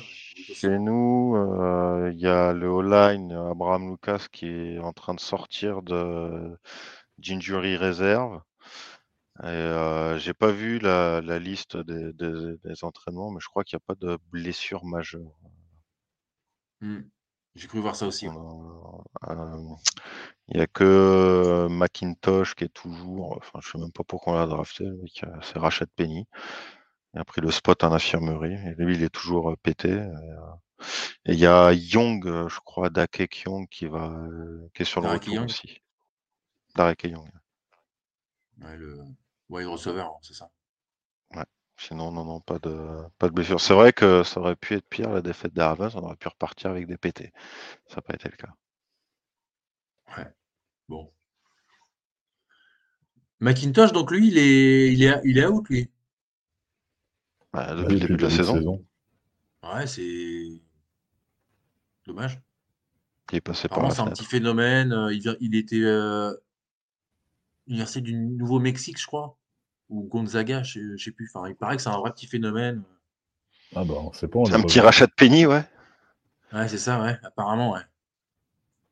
Chez nous, euh, il y a le O-line, Abraham Lucas, qui est en train de sortir de d'injury réserve. Et euh, j'ai pas vu la, la liste des, des- des entraînements, mais je crois qu'il n'y a pas de blessure majeure. Hmm, J'ai cru voir ça aussi. ouais. A- euh, Il n'y a que McIntosh qui est toujours, enfin je sais même pas pourquoi on l'a drafté, euh, c'est Rachat Penny. Il a pris le spot en infirmerie et lui il est toujours euh, pété. Et euh, il y a Young, euh, je crois, Dakek Young qui va, euh, qui est sur le Darek retour Young. aussi. Darek Young. Ouais, le wide receiver, c'est ça. Sinon, non, non, pas de, pas de blessure. C'est vrai que ça aurait pu être pire la défaite des Ravens, on aurait pu repartir avec des pétés. Ça n'a pas été le cas. Bon. McIntosh, donc lui, il est, il est, il est out, lui. Bah, Ouais, depuis le début de la saison, Ouais, c'est dommage. il est passé par Apparemment, la c'est un petit phénomène. euh, Il, vient- il était euh, université du Nouveau-Mexique, je crois, ou Gonzaga, je ne sais plus. Enfin, il paraît que c'est un vrai petit phénomène. Ah bah, on sait pas. on C'est un petit vu. rachat de Penny, ouais. Ouais, c'est ça, ouais, apparemment, ouais.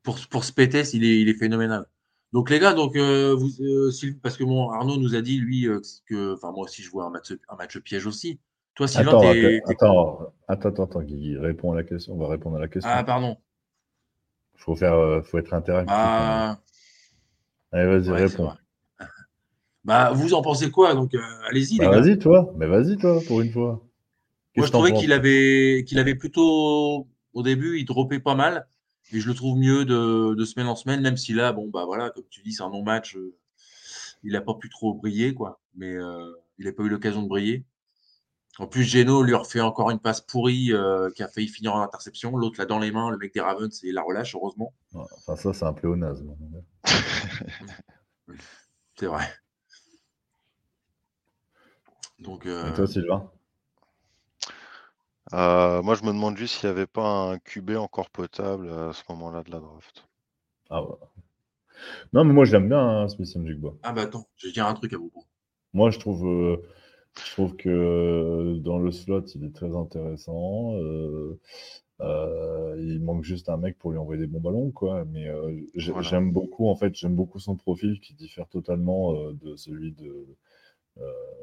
Pour, pour se péter, il est, il est phénoménal. Donc, les gars, donc, euh, vous, euh, parce que bon, Arnaud nous a dit, lui, euh, que, enfin, moi aussi, je vois un match, un match piège aussi. Toi, Sylvain, Attends, t'es. t'es- attends, attends, attends, attends, Guigui, réponds à la question. On va répondre à la question. Ah, pardon. faut faire, euh, faut être interactif. Ah, Allez, vas-y, ouais, réponds. Bah, vous en pensez quoi? Donc, euh, allez-y, Bah, vas-y, toi. Mais vas-y, toi, pour une fois. Moi, je trouvais qu'il avait, qu'il avait plutôt, au début, il droppait pas mal. Et je le trouve mieux de, de semaine en semaine, même si là, bon, bah voilà, comme tu dis, c'est un non-match. euh, il n'a pas pu trop briller, quoi. Mais euh, il n'a pas eu l'occasion de briller. En plus, Geno lui refait encore une passe pourrie euh, qui a failli finir en interception. L'autre, là, dans les mains, le mec des Ravens, et la relâche, heureusement. Enfin, ça, c'est un pléonasme. C'est vrai. Donc, euh, Et toi, Sylvain? Euh, moi, je me demande juste s'il n'y avait pas un QB encore potable à ce moment-là de la draft. Ah ouais. Non, mais moi, j'aime bien hein, Smith ah bah attends, je vais dire un truc à propos. Moi, je trouve, euh, je trouve que dans le slot, il est très intéressant. euh, euh, il manque juste un mec pour lui envoyer des bons ballons, quoi. Mais euh, Voilà. j'aime beaucoup, en fait, j'aime beaucoup son profil qui diffère totalement euh, de celui de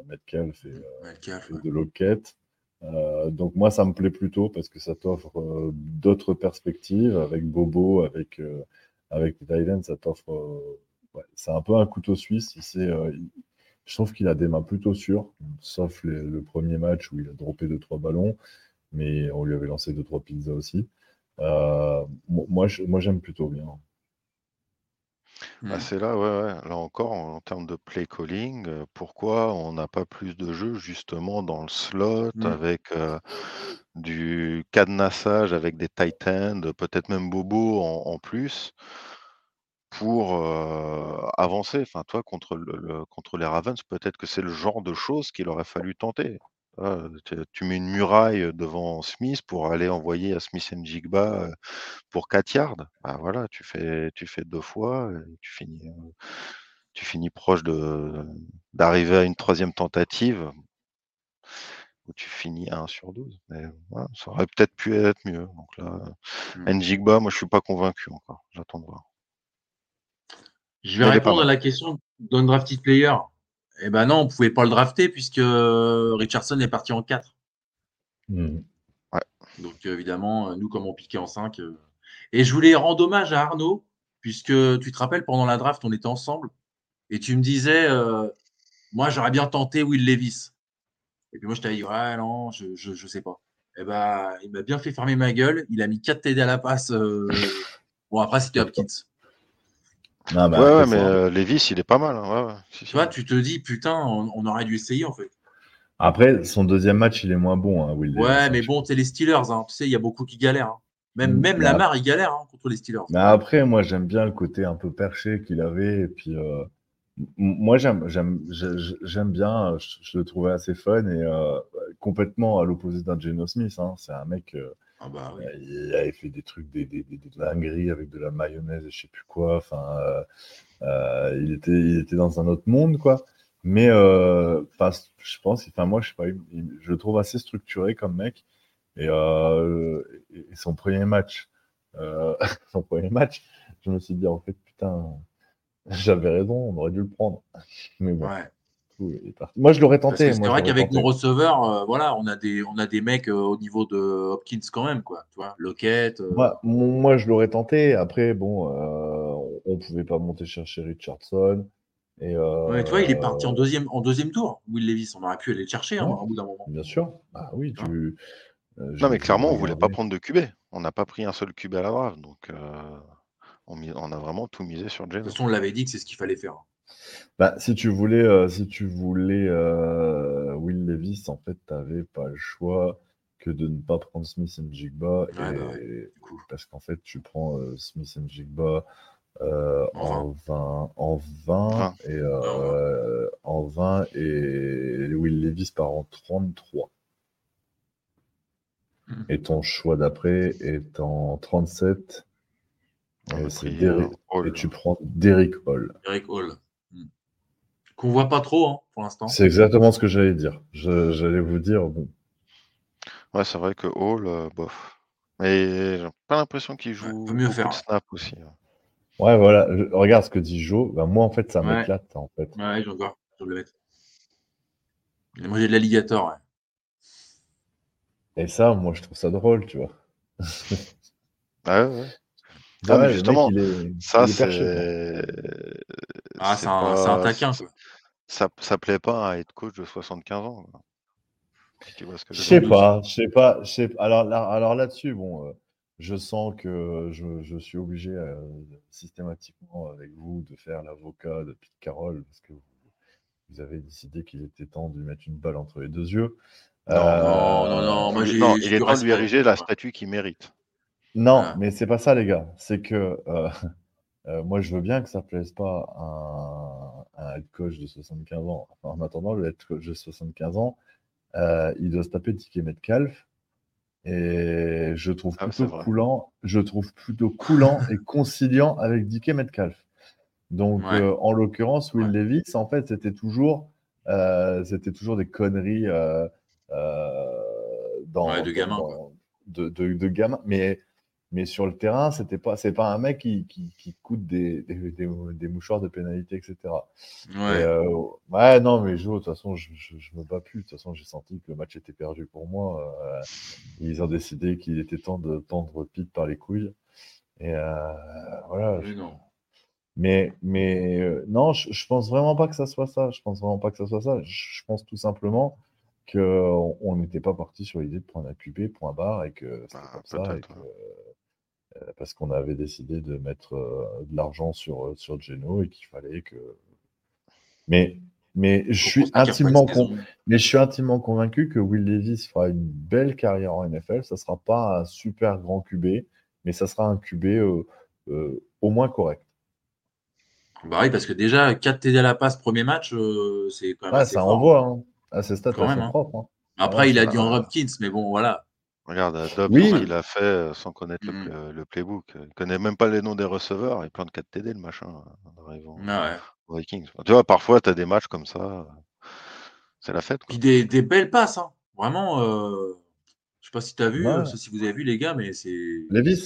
Metcalf et, euh, Ouais, le calf, et ouais. de Lockett. Euh, donc moi, ça me plaît plutôt parce que ça t'offre euh, d'autres perspectives avec Bobo, avec euh, avec Dylan, ça t'offre. euh, ouais, c'est un peu un couteau suisse. Euh, je trouve qu'il a des mains plutôt sûres, sauf les- le premier match où il a droppé deux trois ballons, mais on lui avait lancé deux trois pizzas aussi. Euh, mo- moi, je- moi, j'aime plutôt bien. Bah, Mm. c'est là, ouais, ouais. Là encore, en, en termes de play calling, euh, pourquoi on n'a pas plus de jeux justement dans le slot Mm. avec euh, du cadenassage, avec des tight ends, peut-être même Bobo en, en plus, pour euh, avancer? Enfin, toi, contre, le, le- contre les Ravens, peut-être que c'est le genre de choses qu'il aurait fallu tenter. Euh, tu, mets une muraille devant Smith pour aller envoyer à Smith and Jigba euh, pour 4 yards. Bah voilà, tu fais, tu fais deux fois, et tu finis, tu finis proche de d'arriver à une troisième tentative où tu finis 1 sur 12. Mais voilà, ça aurait peut-être pu être mieux. Donc là, Mm. Njigba, moi je suis pas convaincu encore. J'attends de voir. Je vais répondre à la question d'undrafted player. Eh ben non, on pouvait pas le drafter puisque Richardson est parti en 4. Hmm. Donc euh, évidemment, euh, nous, comme on piquait en 5. euh, Et je voulais rendre hommage à Arnaud, puisque tu te rappelles, pendant la draft, on était ensemble, et tu me disais, euh, moi, j'aurais bien tenté Will Levis. Et puis moi, je t'avais dit, ouais, non, je, je, je sais pas. Et ben, il m'a bien fait fermer ma gueule. Il a mis 4 TD à la passe. euh, Bon, après, c'était Hopkins. Non, mais ouais, ouais, mais euh, Levis, il est pas mal. hein, ouais. Tu vois, tu te dis, putain, on, on aurait dû essayer, en fait. Après, son deuxième match, il est moins bon, hein, Will Ouais, mais bon, c'est les Steelers. Hein. Tu sais, il y a beaucoup qui galèrent. hein. Même, Mm, même Lamar, il galère hein, contre les Steelers. Mais après, moi, j'aime bien le côté un peu perché qu'il avait. Et puis, euh, moi, j'aime, j'aime, je- j'aime bien. Je, je le trouvais assez fun et euh, complètement à l'opposé d'un Geno Smith. hein. C'est un mec, euh, Ah bah oui. il avait fait des trucs, des, des, des, des dingueries avec de la mayonnaise et je sais plus quoi. Enfin, euh, euh, il était, il était dans un autre monde, quoi. Mais euh, je pense, enfin, moi, je sais pas, il- je le trouve assez structuré comme mec. Et, son premier match, son premier match, je me suis dit en fait putain, j'avais raison, on aurait dû le prendre. Mais bon, Ouais. Tout est parti. Moi je l'aurais tenté. c'est vrai qu'avec nos receveurs, euh, voilà, on a des, on a des mecs euh, au niveau de Hopkins quand même, quoi. Tu vois, Lockett. euh, Moi, je l'aurais tenté. Après, bon, euh, on pouvait pas monter chercher Richardson. Et euh, ouais, tu vois, il est parti en deuxième, en deuxième tour. Will Levis, on aurait pu aller le chercher hein, au bout d'un moment. Bien sûr. Ah oui, Tu euh, Non, mais clairement, on voulait pas prendre de QB. On n'a pas pris un seul QB à la draft. Donc, euh, on, a vraiment tout misé sur De Geno. toute façon, on l'avait dit que c'est ce qu'il fallait faire. Bah, si tu voulais, euh, si tu voulais euh, Will Levis, en fait, tu n'avais pas le choix que de ne pas prendre Smith and Jigba. Ouais, et- bah ouais, du coup. Parce qu'en fait, tu prends euh, Smith and Jigba euh, En en 20, en 20 Vingt. et euh, en 20 et Will Levis part en 33. Mhm. Et ton choix d'après est en 37. On Et Derrick- euh, Hall. et tu prends Derrick Hall. Eric Hall. Qu'on voit pas trop hein, pour l'instant. C'est exactement ce que j'allais dire. J'allais vous dire, bon, Ouais, c'est vrai que Hall, euh, bof. Mais j'ai pas l'impression qu'il joue peut mieux faire. de snaps aussi. hein. Ouais, voilà. Je- regarde ce que dit Joe. Bah, moi, en fait, ça Ouais. m'éclate, en fait. Ouais, je vois. Je vais le mettre. Et moi, j'ai de l'alligator. Ouais. Et ça, moi, je trouve ça drôle, tu vois. Ah ouais, ouais. Ah Ah, mais ouais, justement, mec, il est, Ça, c'est. Ah, c'est un, c'est un taquin. ça, ça, ça plaît pas à head coach de 75 ans. quoi. Si tu vois ce que Je sais pas, je sais pas, je sais Alors là, alors là-dessus, bon, euh, je sens que je, je suis obligé euh, systématiquement avec vous de faire l'avocat de Pete Carroll parce que vous, vous avez décidé qu'il était temps de lui mettre une balle entre les deux yeux. Non, non, non, non, moi, Il- j'ai- non, j'ai il est temps de lui ériger la statue qu'il mérite. Non, Voilà. mais c'est pas ça, les gars. C'est que euh, moi, je veux bien que ça plaise pas à un, coach de 75 ans. Enfin, en attendant, le head coach de 75 ans, euh, il doit se taper Dick Metcalf. Et je trouve Ah, plutôt coulant, je trouve plutôt coulant et conciliant avec Dick Metcalf. Donc, Ouais. euh, en l'occurrence, Will Ouais. Levis, en fait, c'était toujours, c'était toujours des conneries dans, Ouais, de gamin, dans- de, de, de gamin. Mais, mais sur le terrain, c'était pas, c'est pas un mec qui, qui, qui coûte des, des, des, des mouchoirs de pénalité, etc. Et, Ouais. euh, ouais, non, mais Jo, de toute façon, je, je, je me bats plus. De toute façon, j'ai senti que le match était perdu pour moi. Euh, ils ont décidé qu'il était temps de tendre Pete par les couilles. Et euh, voilà. Mais non. Mais, mais non, je, je pense vraiment pas que ça soit ça. Je pense vraiment pas que ça soit ça. Je pense tout simplement qu'on on n'était pas parti sur l'idée de prendre un QB, point barre, et que c'était Bah, comme ça. Et peut-être, que, euh, parce qu'on avait décidé de mettre euh, de l'argent sur, euh, sur Geno et qu'il fallait que. Mais, mais je suis intimement con- mais je suis intimement convaincu que Will Levis fera une belle carrière en NFL. Ça sera pas un super grand QB, mais ça sera un QB euh, euh, au moins correct. Bah oui, parce que déjà, 4 TD à la passe, premier match, euh, c'est quand même Ouais, assez ça fort. envoie. Hein. Ah, ces stats Quand elles même, sont hein. propres. hein. Après, Ouais, il a c'est- dit en Hopkins, mais bon, voilà. Regarde, euh, Dobbs, Oui. qu'il a fait euh, sans connaître le, le playbook. Il connaît même pas les noms des receveurs. Il plante 4 TD, le machin, en arrivant Ah ouais. Vikings. Tu vois, parfois, tu as des matchs comme ça. euh, C'est la fête. quoi. Puis des, des belles passes, hein. Vraiment, euh, je sais pas si tu as vu, Ouais. euh, si vous avez vu, les gars, mais c'est. Des-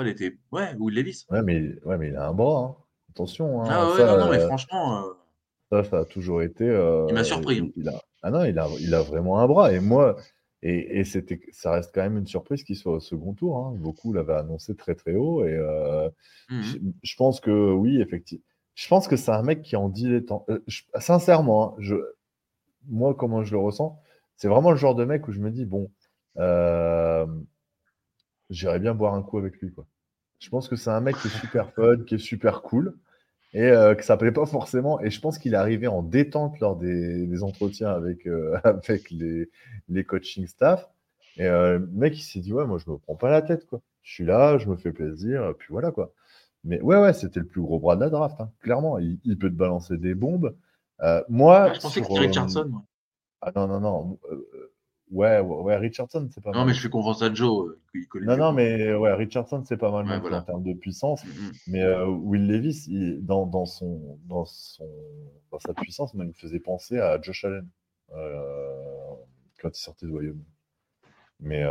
il était. Ouais, ou Levis. Ouais, mais, ouais, mais il a un bras. hein. Attention. hein. Ah ouais, ça, non, non, mais euh, franchement. euh, Ça, ça a toujours été. euh, Il m'a surpris. Il, il a... Ah non, il a, il a vraiment un bras. Et moi, et, et c'était, ça reste quand même une surprise qu'il soit au second tour. hein. Beaucoup l'avaient annoncé très très haut. Et euh, mhm. je, je pense que oui, effectivement. Je pense que c'est un mec qui en dit les temps. Euh, je- sincèrement, hein, je, moi, comment je le ressens, c'est vraiment le genre de mec où je me dis bon, j'irais bien boire un coup avec lui. Quoi. Je pense que c'est un mec qui est super fun, qui est super cool et euh, que ça plaît pas forcément. Et je pense qu'il est arrivé en détente lors des, des entretiens avec, euh, avec les, les coaching staff. Et euh, le mec, il s'est dit, ouais, moi, je me prends pas la tête, quoi. Je suis là, je me fais plaisir, puis voilà, quoi. Mais ouais, ouais, c'était le plus gros bras de la draft, hein, clairement. Il, il peut te balancer des bombes. Euh, moi, Ah, je pensais que c'était euh, Richardson. moi. Ah non, non, non. Ouais, ouais, ouais, Richardson, c'est pas Non, mal. mais je fais confiance à Joe. euh, il Non, non, mais ouais, Richardson, c'est pas mal Ouais, non voilà. en termes de puissance. Mhm. Mais euh, Will Levis, il- dans, dans, son, dans, son, dans sa puissance, moi, il me faisait penser à Josh Allen euh, quand il sortait de Wyoming. Mais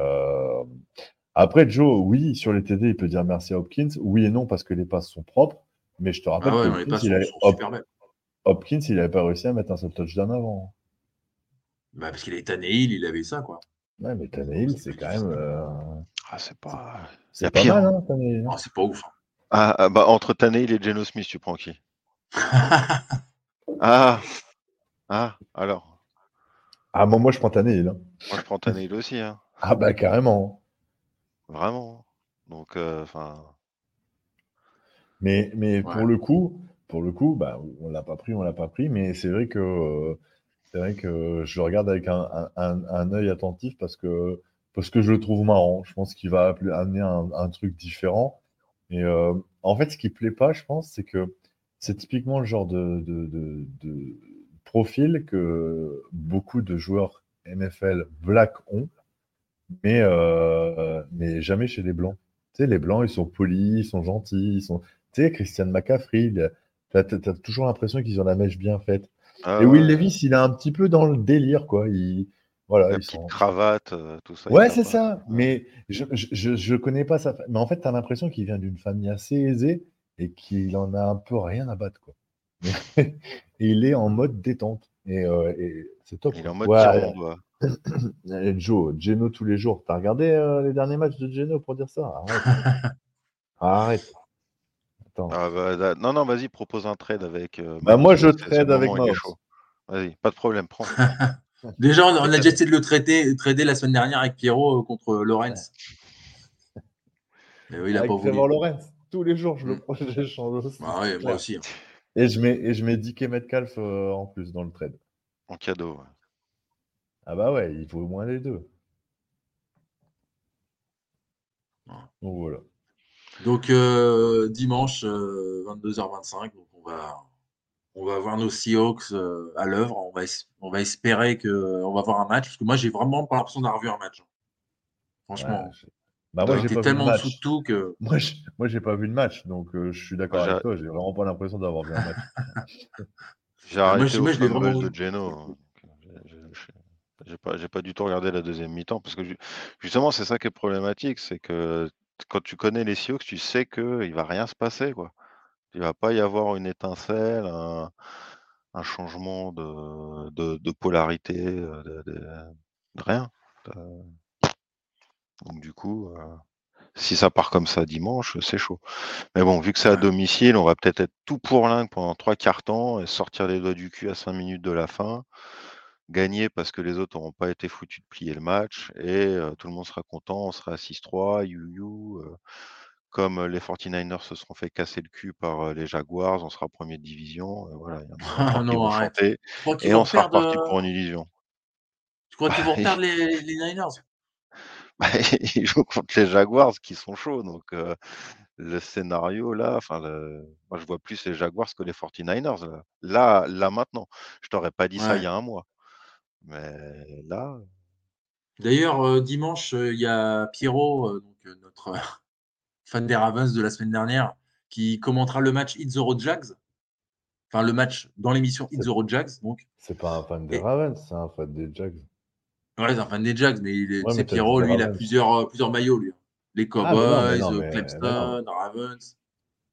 après, Joe, oui, sur les TD, il peut dire merci à Hopkins. Oui et non, parce que les passes sont propres. Mais je te rappelle Ah que non, Hopkins, il avait-. Hopkins, n'avait pas réussi à mettre un seul touchdown avant. Bah, parce qu'il est Tannehill, il avait ça, quoi. Ouais, mais Tannehill, c'est quand même. euh, Ah, c'est pas. C'est a pas pire, mal, hein. hein, Tannehill. Oh, c'est pas ouf. hein. Ah, ah, bah, entre Tannehill et Geno Smith, tu prends qui? Ah Ah, alors. Ah, moi, moi, je prends Tannehill. hein. Moi, je prends Tannehill aussi, hein. Ah, bah, carrément. Vraiment. Donc, euh, enfin. Mais, mais Ouais. pour le coup, pour le coup, bah, on l'a pas pris, on l'a pas pris, mais c'est vrai que euh, c'est vrai que je le regarde avec un, un, œil attentif parce que parce que je le trouve marrant. Je pense qu'il va amener un, truc différent. Et euh, en fait, ce qui plaît pas, je pense, c'est que c'est typiquement le genre de, profil que beaucoup de joueurs NFL black ont, mais euh, mais jamais chez les blancs. Tu sais, les blancs, ils sont polis, ils sont gentils, ils sont tu sais, Christian McCaffrey, t'as- t'as toujours l'impression qu'ils ont la mèche bien faite. Ah Et Will ouais, Levis, il est un petit peu dans le délire, quoi. Il, voilà, la petite sont... cravate, euh, tout ça. Ouais, c'est ça. Mais je, je, je, je connais pas sa fa- Mais en fait, t'as l'impression qu'il vient d'une famille assez aisée et qu'il en a un peu rien à battre, quoi. et il est en mode détente. Et, euh, et c'est top. Il est en mode Ouais, Joe, Geno tous les jours. T'as regardé euh, les derniers matchs de Geno pour dire ça? Arrête. Arrête. Attends. Ah, bah, non, non, vas-y, propose un trade avec. euh, Bah, moi, je trade avec Mahomes. Vas-y, pas de problème, prends. Déjà, on, on a déjà essayé de le traiter, trader la semaine dernière avec Pierrot euh, contre Lorenz. Mais oui, il n'a Avec pas voulu. Trevor Lawrence. Tous les jours, je le Mm. prends, j'échange aussi. Ah ouais, c'est moi aussi. hein. Et je mets, et je mets DK Metcalf euh, en plus dans le trade. En cadeau. ouais. Ah bah ouais, il faut au moins les deux. Donc voilà. Donc euh, dimanche euh, 22h25, donc on va on va voir nos Seahawks euh, à l'œuvre. On va on va espérer que on va voir un match parce que moi j'ai vraiment pas l'impression d'avoir vu un match. hein. Franchement, Ouais, Bah moi, j'ai t'es pas vu tellement de tout que Moi, j'ai moi, j'ai pas vu le match, donc euh, je suis d'accord Moi, avec j'ai- toi. J'ai vraiment pas l'impression d'avoir vu un match. J'ai arrêté au moi, je vraiment de. Geno. hein. Euh, j'ai- j'ai- J'ai pas, j'ai pas du tout regardé la deuxième mi-temps parce que ju- justement c'est ça qui est problématique, c'est que quand tu connais les Seahawks, tu sais que il va rien se passer quoi. Il va pas y avoir une étincelle, un, un changement de, de, de polarité, euh, de, de- de rien. Euh, Donc du coup, euh, si ça part comme ça dimanche, c'est chaud. Mais bon, vu que c'est à domicile, on va peut-être être tout pour l'un pendant trois quarts temps et sortir les doigts du cul à cinq minutes de la fin, gagner parce que les autres n'auront pas été foutus de plier le match et euh, tout le monde sera content, on sera à 6-3, you, you, euh, comme les 49ers se seront fait casser le cul par les Jaguars, on sera premier de division. voilà, il y en a Ah qui non, chanter qu'ils et on sera reparti pour une illusion. tu crois qu'ils vont Bah, perdre les, les Niners? Bah, ils jouent contre les Jaguars qui sont chauds. Donc, le scénario là, enfin, le- moi je vois plus les Jaguars que les 49ers. Là, là, là, maintenant. Je t'aurais pas dit ça il y Ouais. a un mois. Mais là, D'ailleurs, euh, dimanche, euh, il y a Pierrot, euh, donc, notre fan des Ravens de la semaine dernière, qui commentera le match Hit the Road Jags. Enfin, le match dans l'émission Hit the Road Jags. Donc, C'est pas un fan des Et- Ravens, c'est un fan des Jags. ouais, c'est un fan des Jags, mais il est, Ouais, c'est mais Pierrot, lui, il a plusieurs, plusieurs maillots, lui. Les Ah, non, Cowboys, non, mais- Clemson, Ravens.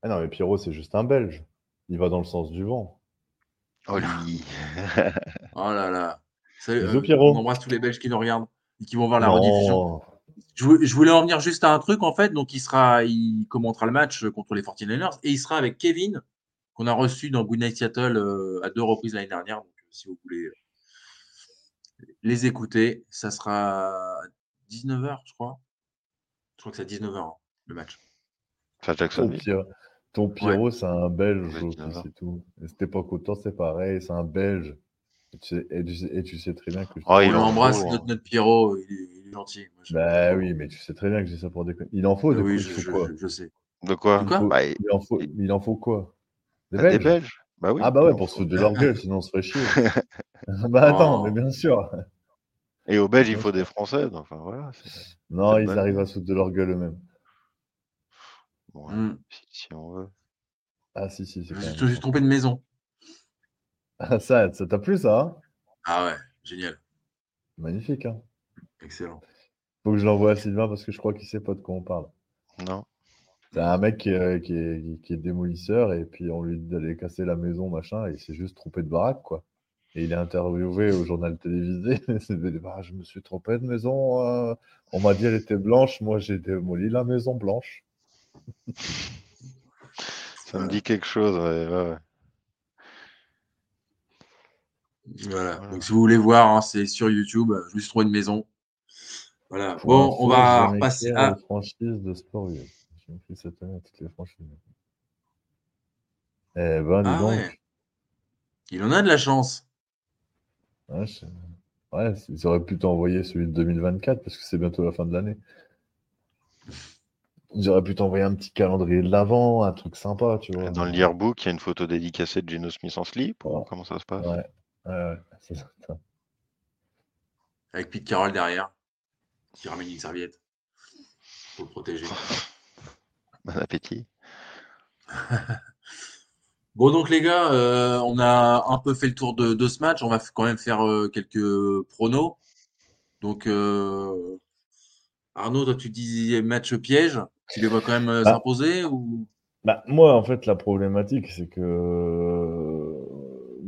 Ah non, mais Pierrot, c'est juste un Belge. Il va dans le sens du vent. oh lui. Oh là là. Salut, Bisous, euh, Pierrot. on embrasse tous les Belges qui nous regardent et qui vont voir la rediffusion. Non. Je vou- je voulais en venir juste à un truc, en fait. Donc, il sera, il commentera le match contre les 49ers et il sera avec Kevin, qu'on a reçu dans Good Night Seattle euh, à deux reprises l'année dernière. Donc, euh, si vous voulez euh, les écouter, ça sera à 19h, je crois. Je crois que c'est à 19h, hein, le match. À Ton, Jacksonville. Pierre- ton Pierrot, c'est un Belge aussi, 19 ans. c'est tout. Et cette époque autant, c'est pareil, c'est un Belge. Et tu, sais, et tu sais- et tu sais très bien que je Oh, il l'embrasse, faut, hein. notre, notre Pierrot, il est, il est gentil. Moi, Bah oui, mais tu sais très bien que j'ai ça pour déconner. Il en faut, Euh, de oui, quoi, je, il faut je- quoi? je- je sais. De quoi, faut- Bah, il en faut, il en faut quoi? Des Bah, Des Belges? Belges Bah oui. Ah bah ouais, pour se foutre de leur gueule, sinon on se ferait chier. bah attends, Oh. mais bien sûr. Et aux Belges, il faut des Français. donc, Enfin, voilà. c'est- Non, ils arrivent à se foutre de leur gueule eux-mêmes. bon, Hmm. si, si on veut. Ah si, si, c'est je me suis trompé de maison. Ah, ça, ça t'a plu ça hein? Ah ouais, génial. Magnifique. Hein Excellent. Faut que je l'envoie à Sylvain parce que je crois qu'il sait pas de quoi on parle. Non. C'est un mec qui est, qui, est, qui est démolisseur et puis on lui dit d'aller casser la maison, machin, et il s'est juste trompé de baraque, quoi. Et il est interviewé au journal télévisé. Bah, je me suis trompé de maison. euh, On m'a dit elle était blanche, moi j'ai démoli la maison blanche. Ça me dit quelque chose. ouais, ouais, ouais. Voilà. Voilà. Donc, si vous voulez voir, hein, c'est sur YouTube. Je me suis trouvé une maison. Voilà. Pour Bon, on va passer à. les franchises de Sport US. J'ai écrit cette année toutes les franchises. Eh ben, dis Ah donc. ouais. Il en a de la chance. Ouais, je- ouais, ils auraient pu t'envoyer celui de 2024 parce que c'est bientôt la fin de l'année. Ils auraient pu t'envoyer un petit calendrier de l'avant, un truc sympa, tu vois. Dans le yearbook, il y a une photo dédicacée de Geno Smith en slip. ou Ouais. Comment ça se passe? Ouais, c'est ça. Avec Pete Carroll derrière. Qui ramène une serviette. Pour le protéger. Bon appétit. Bon, donc les gars, euh, on a un peu fait le tour de, de ce match. On va quand même faire euh, quelques pronos. Donc, euh, Arnaud, toi, tu disais match piège. Tu les vois quand même euh, Ah. s'imposer ou... Bah, moi, en fait, la problématique, c'est que euh,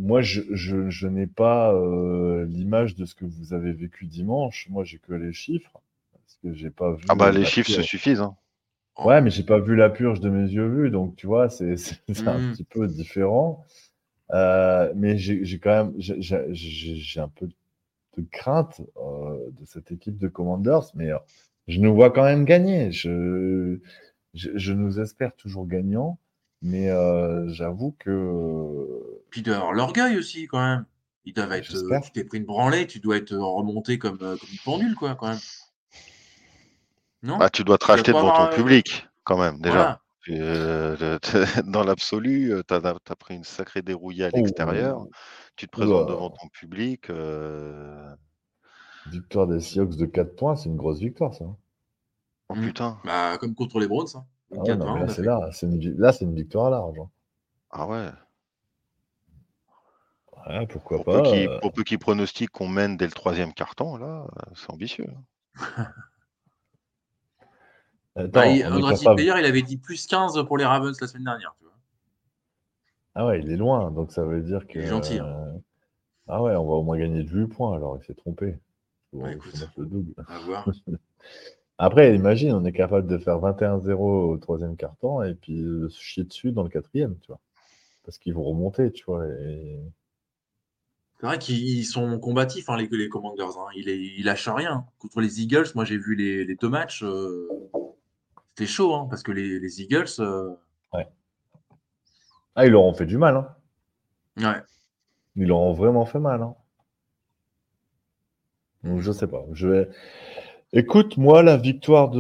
moi, je, je, je n'ai pas euh, l'image de ce que vous avez vécu dimanche. Moi, j'ai que les chiffres. Parce que j'ai pas vu. Ah bah les chiffres purge. se suffisent. Hein. Ouais, mais j'ai pas vu la purge de mes yeux vus, donc tu vois, c'est un Mhm. petit peu différent. Euh, mais j'ai quand même, j'ai- un peu de crainte euh, de cette équipe de Commanders, mais euh, je nous vois quand même gagner. Je, je, je nous espère toujours gagnants, mais euh, j'avoue que Puis il doit y avoir l'orgueil aussi, quand même. Ils doivent être. euh, J'espère. tu t'es pris une branlée, tu dois être remonté comme, euh, comme une pendule, quoi, quand même. Non? Bah, tu dois te racheter devant ton avoir, euh, public, quand même, déjà. Voilà. Euh, dans l'absolu, tu as, pris une sacrée dérouillée à Oh. l'extérieur. Tu te présentes devant ton public. euh, victoire des Seahawks de 4 points, c'est une grosse victoire, ça. hein. Oh putain. Bah, comme contre les Browns. Hein. Ah ouais, 4-20, non, mais on là, c'est fait. là, c'est une, vi- là, c'est une victoire à large. hein. Ah ouais. Ouais, pourquoi Pour peu pas. qui euh, pour peu qu'ils pronostiquent qu'on mène dès le troisième carton, là, euh, c'est ambitieux. Attends, Bah, il- capable- player, avait dit plus 15 pour les Ravens la semaine dernière. Tu vois. Ah ouais, il est loin, donc ça veut dire que. Il est gentil, hein. euh, Ah ouais, on va au moins gagner de 8 points, alors il s'est trompé. Bah, faut écoute. mettre le double. À voir. Après, imagine, on est capable de faire 21-0 au troisième carton et puis euh, se chier dessus dans le quatrième, tu vois. Parce qu'ils vont remonter, tu vois. et- C'est vrai qu'ils ils sont combatifs, hein, les, les Commanders. Hein. Ils, lâchent rien. Contre les Eagles, moi j'ai vu les, les deux matchs. euh, c'était chaud, hein, parce que les, les Eagles, euh, Ah, ils leur ont fait du mal. Hein. ouais. Ils leur ont vraiment fait mal. Donc, je sais pas. Je vais... Écoute, moi, la victoire de.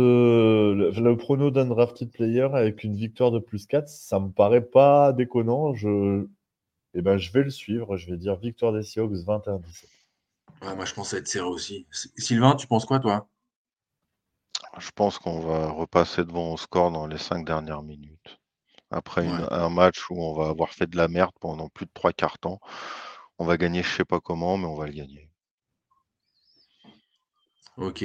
Le, le prono d'un drafted player avec une victoire de plus 4, ça me paraît pas déconnant. Je... Eh ben, je vais le suivre. Je vais dire victoire des Seahawks 21-17. Ouais, moi, je pense à être serré aussi. Sylvain, tu penses quoi, toi? Je pense qu'on va repasser devant au score dans les cinq dernières minutes. Après une- un match où on va avoir fait de la merde pendant plus de trois quarts temps, on va gagner je sais pas comment, mais on va le gagner. Ok.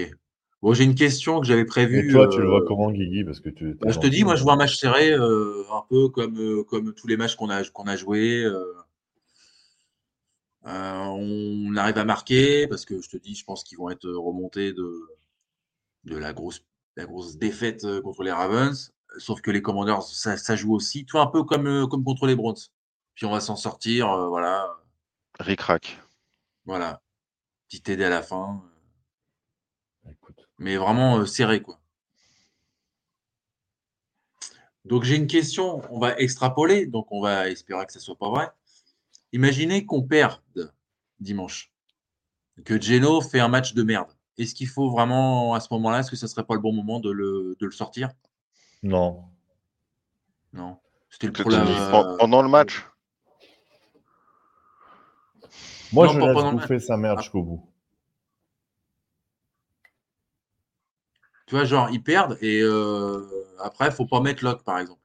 Bon, j'ai une question que j'avais prévue. Et toi, tu le vois euh, comment, Guigui? Parce que tu. bah, je te dis, moi, je vois un match serré, euh, un peu comme, euh, comme tous les matchs qu'on a, qu'on a joués. Euh. On arrive à marquer parce que je te dis, je pense qu'ils vont être remontés de, de la grosse, la grosse défaite euh, contre les Ravens. Sauf que les Commanders, ça, ça joue aussi. Tu vois, un peu comme, euh, comme contre les Browns. Puis on va s'en sortir, euh, voilà. Ric-rac. Voilà. Petit TD à la fin. Écoute. Mais vraiment euh, serré, quoi. Donc j'ai une question, on va extrapoler, donc on va espérer que ce soit pas vrai. Imaginez qu'on perde dimanche, que Geno fait un match de merde. Est-ce qu'il faut vraiment, à ce moment-là, est-ce que ce serait pas le bon moment de le, de le sortir? Non. Non. C'était le la- dis pen- pendant le match Moi, Non, je laisse bouffer sa merde jusqu'au bout. Tu vois, genre, ils perdent et euh, après, il faut pas mettre lock, par exemple.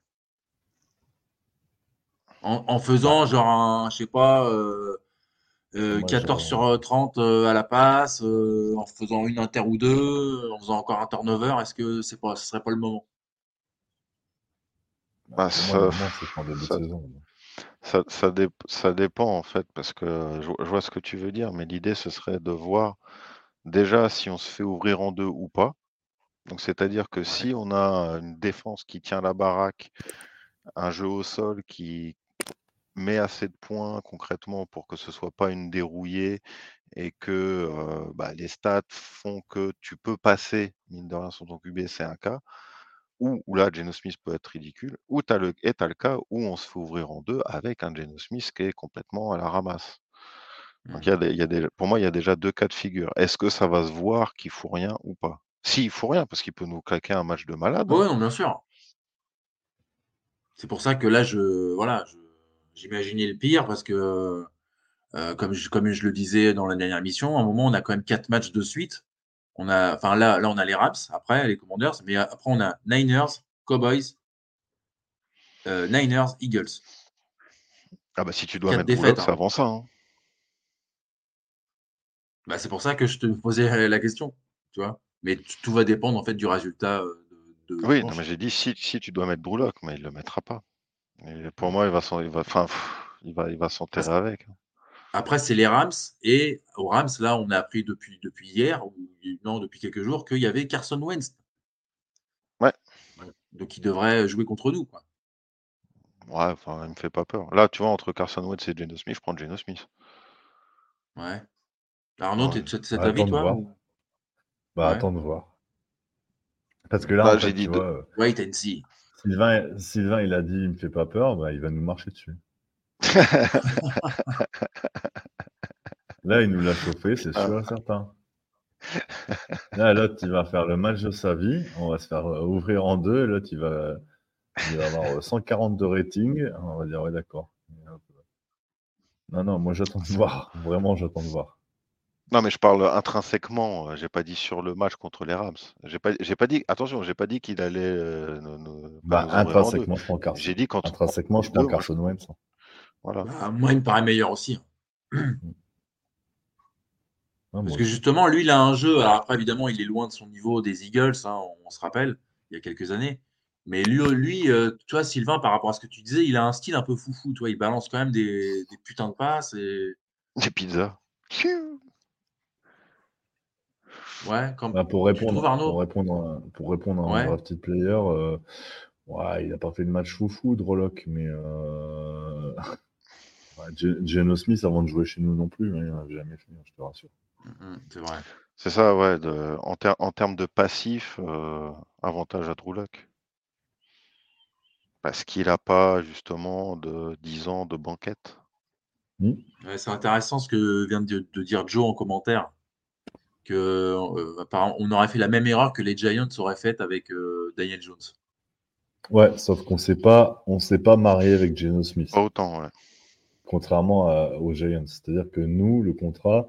En, en faisant, genre, un, je sais pas, euh, euh, Moi, 14 je- sur euh, 30 euh, à la passe, euh, en faisant une inter ou deux, en faisant encore un turnover, est-ce que c'est pas, ce serait pas le moment? Bah, ça- ça-. Ça, ça, dép- ça dépend en fait, parce que je, je vois ce que tu veux dire, mais l'idée ce serait de voir déjà si on se fait ouvrir en deux ou pas. Donc c'est-à-dire que si on a une défense qui tient la baraque, un jeu au sol qui met assez de points concrètement pour que ce soit pas une dérouillée et que euh, bah, les stats font que tu peux passer, mine de rien, sur ton QB, c'est un cas, ou où là, Geno Smith peut être ridicule, ou tu as le, et t'as le cas où on se fait ouvrir en deux avec un Geno Smith qui est complètement à la ramasse. Donc, y a des- y a des- pour moi, il y a déjà deux cas de figure. Est-ce que ça va se voir qu'il faut rien ou pas? Si, il faut rien, parce qu'il peut nous claquer un match de malade. hein. Oui, bien sûr. C'est pour ça que là, je, voilà, je- j'imaginais le pire parce que, euh, comme, je, comme je le disais dans la dernière mission, à un moment, on a quand même quatre matchs de suite. On a, enfin là, là, on a les Rams, après les Commanders, mais après on a Niners, Cowboys, euh, Niners, Eagles. Ah bah si tu dois mettre défaites, Bullock, hein. c'est avant ça. hein. Bah, c'est pour ça que je te posais la question, tu vois. Mais tout va dépendre en fait du résultat euh, de, de Oui, non, mais j'ai dit si, si tu dois mettre Bullock, mais il le mettra pas. Et pour moi, il va s'en- il va, enfin, il va, il va s'enterrer avec. Après, c'est les Rams. Et aux Rams, là, on a appris depuis, depuis hier, ou non, depuis quelques jours, qu'il y avait Carson Wentz. Ouais. Donc, il devrait jouer contre nous. Quoi. Ouais, enfin, il me fait pas peur. Là, tu vois, entre Carson Wentz et Geno Smith, je prends Geno Smith. Ouais. Arnaud, Ouais. t'es de cet avis, toi ou- Bah, Ouais. attends de voir. Parce que là, Bah, en j'ai dit tu de- vois, euh, Wait and see. Sylvain, Sylvain, il a dit, il me fait pas peur, bah, il va nous marcher dessus. Là, il nous l'a chauffé, c'est sûr et certain. Là, l'autre, il va faire le match de sa vie. On va se faire euh, ouvrir en deux. L'autre, il va, il va avoir euh, 140 de rating. On va dire, ouais, d'accord. Non, non, moi, j'attends de voir. Vraiment, j'attends de voir. Non, mais je parle intrinsèquement. euh, J'ai pas dit sur le match contre les Rams. J'ai pas, j'ai pas dit. Attention, j'ai pas dit qu'il allait euh, nous, nous- Bah, nous intrinsèquement, je prends Carson. J'ai dit quand Intrinsèquement, je prends deux, Carson Wentz. Voilà. Bah, moi, il me paraît meilleur aussi. hein. Parce que justement, lui, il a un jeu. Alors après, évidemment, il est loin de son niveau des Eagles, hein, on, se rappelle, il y a quelques années. Mais lui, lui euh, tu vois, Sylvain, par rapport à ce que tu disais, il a un style un peu foufou. Tu vois, il balance quand même des, des putains de passes. Et... Des pizzas. Ouais, comme... Bah, pour, répondre, trouves, Arnaud? pour répondre à, pour répondre à un drafted player, euh, ouais, il n'a pas fait de match foufou, Droloc, mais euh... ouais, Geno Smith, avant de jouer chez nous non plus, hein, il n'en a jamais fait, je te rassure. C'est vrai. C'est ça, ouais. de- en, ter- en termes de passif, euh, avantage à Drew Lock. Parce qu'il n'a pas justement de 10 ans de banquette. Ouais, c'est intéressant ce que vient de, de dire Joe en commentaire. Que, euh, on aurait fait la même erreur que les Giants auraient faite avec euh, Daniel Jones. Ouais, sauf qu'on s'est pas, on s'est pas marié avec Geno Smith, Pas autant, ouais. contrairement à- aux Giants. C'est-à-dire que nous, le contrat,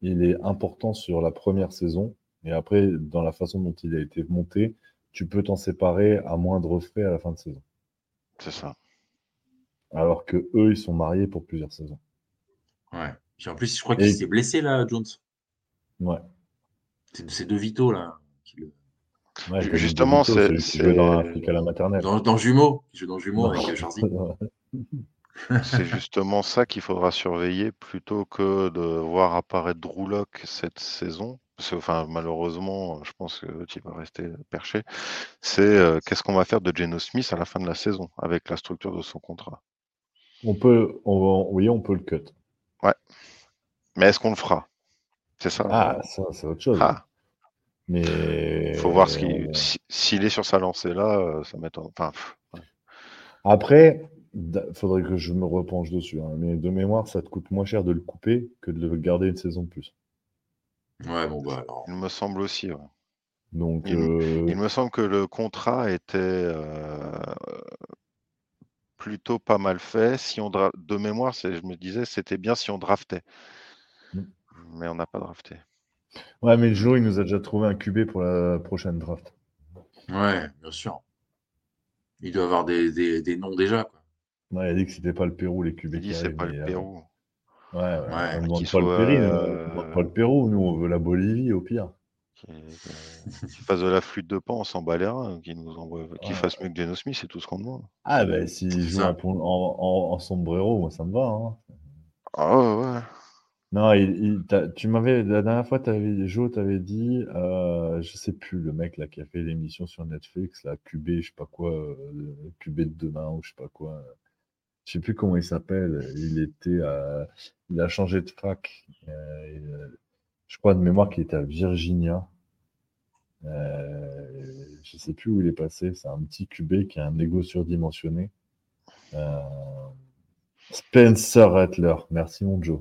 il est important sur la première saison, et après, dans la façon dont il a été monté, tu peux t'en séparer à moindre frais à la fin de saison. C'est ça. Alors que eux, ils sont mariés pour plusieurs saisons. Ouais. Puis en plus, je crois Et- qu'il s'est blessé là, Jones. Ouais. C'est c'est De Vito là. qui le- Ouais, justement, c'est- celui qui jouait dans à la maternelle. Dans, dans Jumeaux. Il joue dans Jumeaux Non. avec. C'est justement ça qu'il faudra surveiller plutôt que de voir apparaître Drew Lock cette saison. Parce que, enfin, malheureusement, je pense que tu vas rester perché. C'est euh, qu'est-ce qu'on va faire de Geno Smith à la fin de la saison avec la structure de son contrat? On peut, on va, oui, on peut le cut. Mais est-ce qu'on le fera? C'est ça. Ah, ça, c'est autre chose. Ah, Mais faut voir ce qui, on- si- s'il est sur sa lancée là, euh, ça m'étonne. Enfin, pff, Après, il faudrait que je me repenche dessus. hein, Mais de mémoire, ça te coûte moins cher de le couper que de le garder une saison de plus. Ouais, bon, bah alors. il me semble aussi. ouais. Donc, Il- euh, Il me semble que le contrat était euh, plutôt pas mal fait. Si on dra- de mémoire, c'est- je me disais, c'était bien si on draftait. Mm. Mais on n'a pas drafté. ouais, mais Joe, il nous a déjà trouvé un QB pour la prochaine draft. Ouais, bien sûr. Il doit avoir des, des, des noms déjà. Quoi. Ouais, il a dit que c'était pas le Pérou, les QB Il dit, qui c'est pas le euh, Pérou. Ouais, ouais, Ouais, on demande qu'il pas soit, le Pérou, euh, on demande pas le Pérou, nous on veut la Bolivie au pire. Qui, euh, qui fasse de la flûte de pan, on s'en bat les reins. Qui nous envoie, qui Ouais. fasse mieux que Geno Smith, c'est tout ce qu'on demande. Ah ben s'il C'est joue en sombrero, moi ça me va. hein. Ah ouais, ouais. Non, tu m'avais la dernière fois, t'avais, Joe t'avait dit, euh, je sais plus, le mec là qui a fait l'émission sur Netflix, là, QB, je sais pas quoi, euh, QB de demain ou je sais pas quoi. Je sais plus comment il s'appelle. Il était, il a changé de fac. euh, euh, je crois de mémoire qu'il était à Virginia. Je sais plus où il est passé. C'est un petit QB qui a un ego surdimensionné. Spencer Rattler. Merci mon Joe.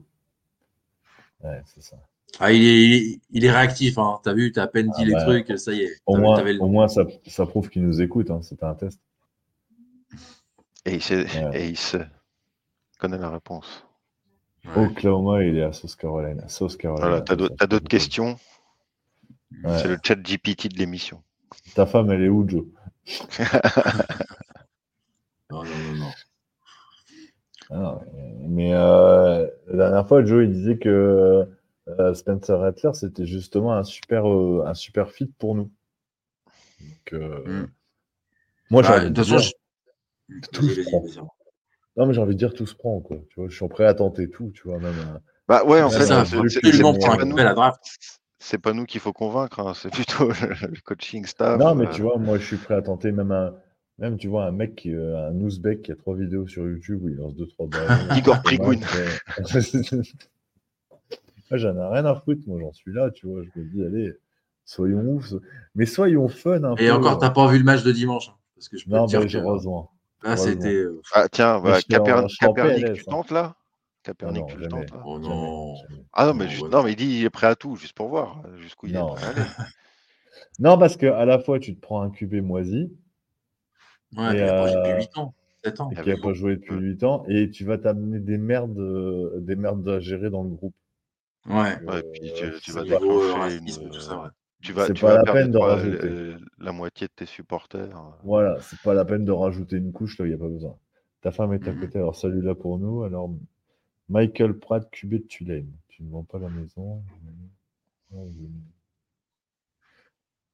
Ouais, c'est ça. Ah, il est, il réactif. Hein. T'as vu, t'as à peine dit Ah les bah, trucs, ça y est. Au moins, t'avais le- au moins ça, ça prouve qu'il nous écoute. Hein. C'était un test. Et il sait, Ouais. et il sait. Il connaît la réponse. Ouais. Oklahoma, il est à South Carolina. South Carolina. Voilà, t'as d'autres questions? Ouais. C'est le chat GPT de l'émission. Ta femme, elle est où, Joe Non, non, non, non. Ah, mais euh, la dernière fois, Joe, il disait que euh, Spencer Rattler, c'était justement un super, euh, un super fit pour nous. Donc, euh, Mm. Moi, j'ai Bah, envie de de toute façon, dire, je- tout se prend. non, mais j'ai envie de dire tout se prend, quoi. Tu vois, je suis prêt à tenter tout, tu vois, même. Bah ouais, en fait, c'est- pas un nous- qu'il faut convaincre, hein, c'est plutôt le, le coaching staff. Non, mais euh, tu vois, moi, je suis prêt à tenter même un, même, tu vois, un mec, qui, euh, un Ouzbek qui a trois vidéos sur YouTube où il lance deux, trois balles. Igor Prigoun. Moi, j'en ai rien à foutre, moi, j'en suis là, tu vois. Je me dis, allez, soyons ouf. Mais soyons fun un peu. Et encore, t'as pas vu le match de dimanche. hein, parce que je peux Non, te dire mais que heureusement. là, c'était. euh, Ah tiens, bah, Caper- Capernic, tu hein. tentes là? Ah Capernic, non, tu tentes là? Oh non. jamais. Ah non, mais, juste- ouais. non, mais il dit il est prêt à tout, juste pour voir euh, jusqu'où il Non. est prêt à aller. Non, parce que à la fois, tu te prends un QB moisi Ouais, Et, puis après, j'ai euh, depuis 8 ans, 7 ans. et Ah qui n'a pas joué depuis Mm. 8 ans, et tu vas t'amener des merdes, euh, des merdes à gérer dans le groupe. Ouais. Donc, Ouais, puis tu, euh, vas racisme, une, tout ça, ouais. tu vas, C'est tu pas vas la perdre peine de rajouter. euh, la moitié de tes supporters. Voilà, c'est pas la peine de rajouter une couche là, il n'y a pas besoin. Ta femme est à Mhm. côté, alors salut là pour nous. Alors, Michael Pratt, QB de Tulane. Tu ne vends pas la maison.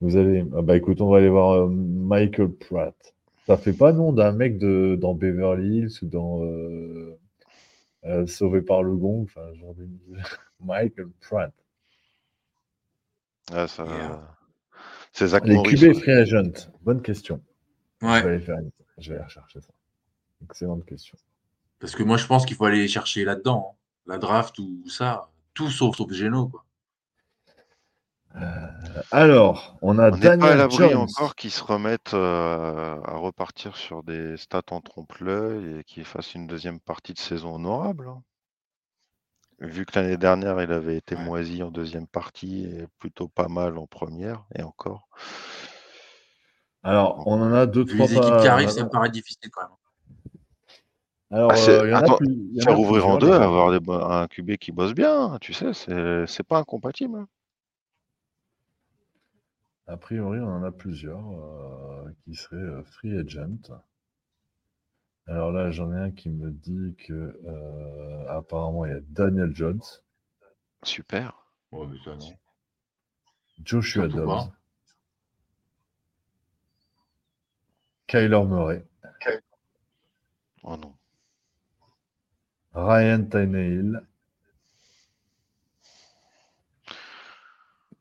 Vous allez. Ah bah écoute, on va aller voir euh, Michael Pratt. Ça fait pas nom d'un mec de, dans Beverly Hills ou dans euh, euh, Sauvé par le Gong. Enfin, genre de... Michael Pratt. Ah, ça, Yeah. C'est Zach Les. QB ouais. free agent. Bonne question. Je Ouais. vais aller faire une- Je vais aller rechercher ça. Excellente question. Parce que moi, je pense qu'il faut aller chercher là-dedans. hein. La draft ou ça. Tout sauf sauf Geno, quoi. Alors, on a On n'est pas à Daniel l'abri Jones. encore qu'ils se remettent euh, à repartir sur des stats en trompe-l'œil et qu'ils fassent une deuxième partie de saison honorable. hein. Vu que l'année dernière, il avait été Ouais. moisi en deuxième partie et plutôt pas mal en première, et encore. Alors, on en a deux, trois les équipes pas- qui arrivent, ça me paraît difficile quand même. Alors, Ah, c'est- euh, y en a attends, plus- il y en a Faire ouvrir en deux, avoir des bo- un QB qui bosse bien, tu sais, c'est c'est pas incompatible. A priori, on en a plusieurs euh, qui seraient euh, free agent. Alors là, j'en ai un qui me dit que euh, apparemment il y a Daniel Jones, Super. Ouais, mais ça, non. Joshua Surtout Dobbs. Kyler Murray, Oh non. Ryan Tannehill,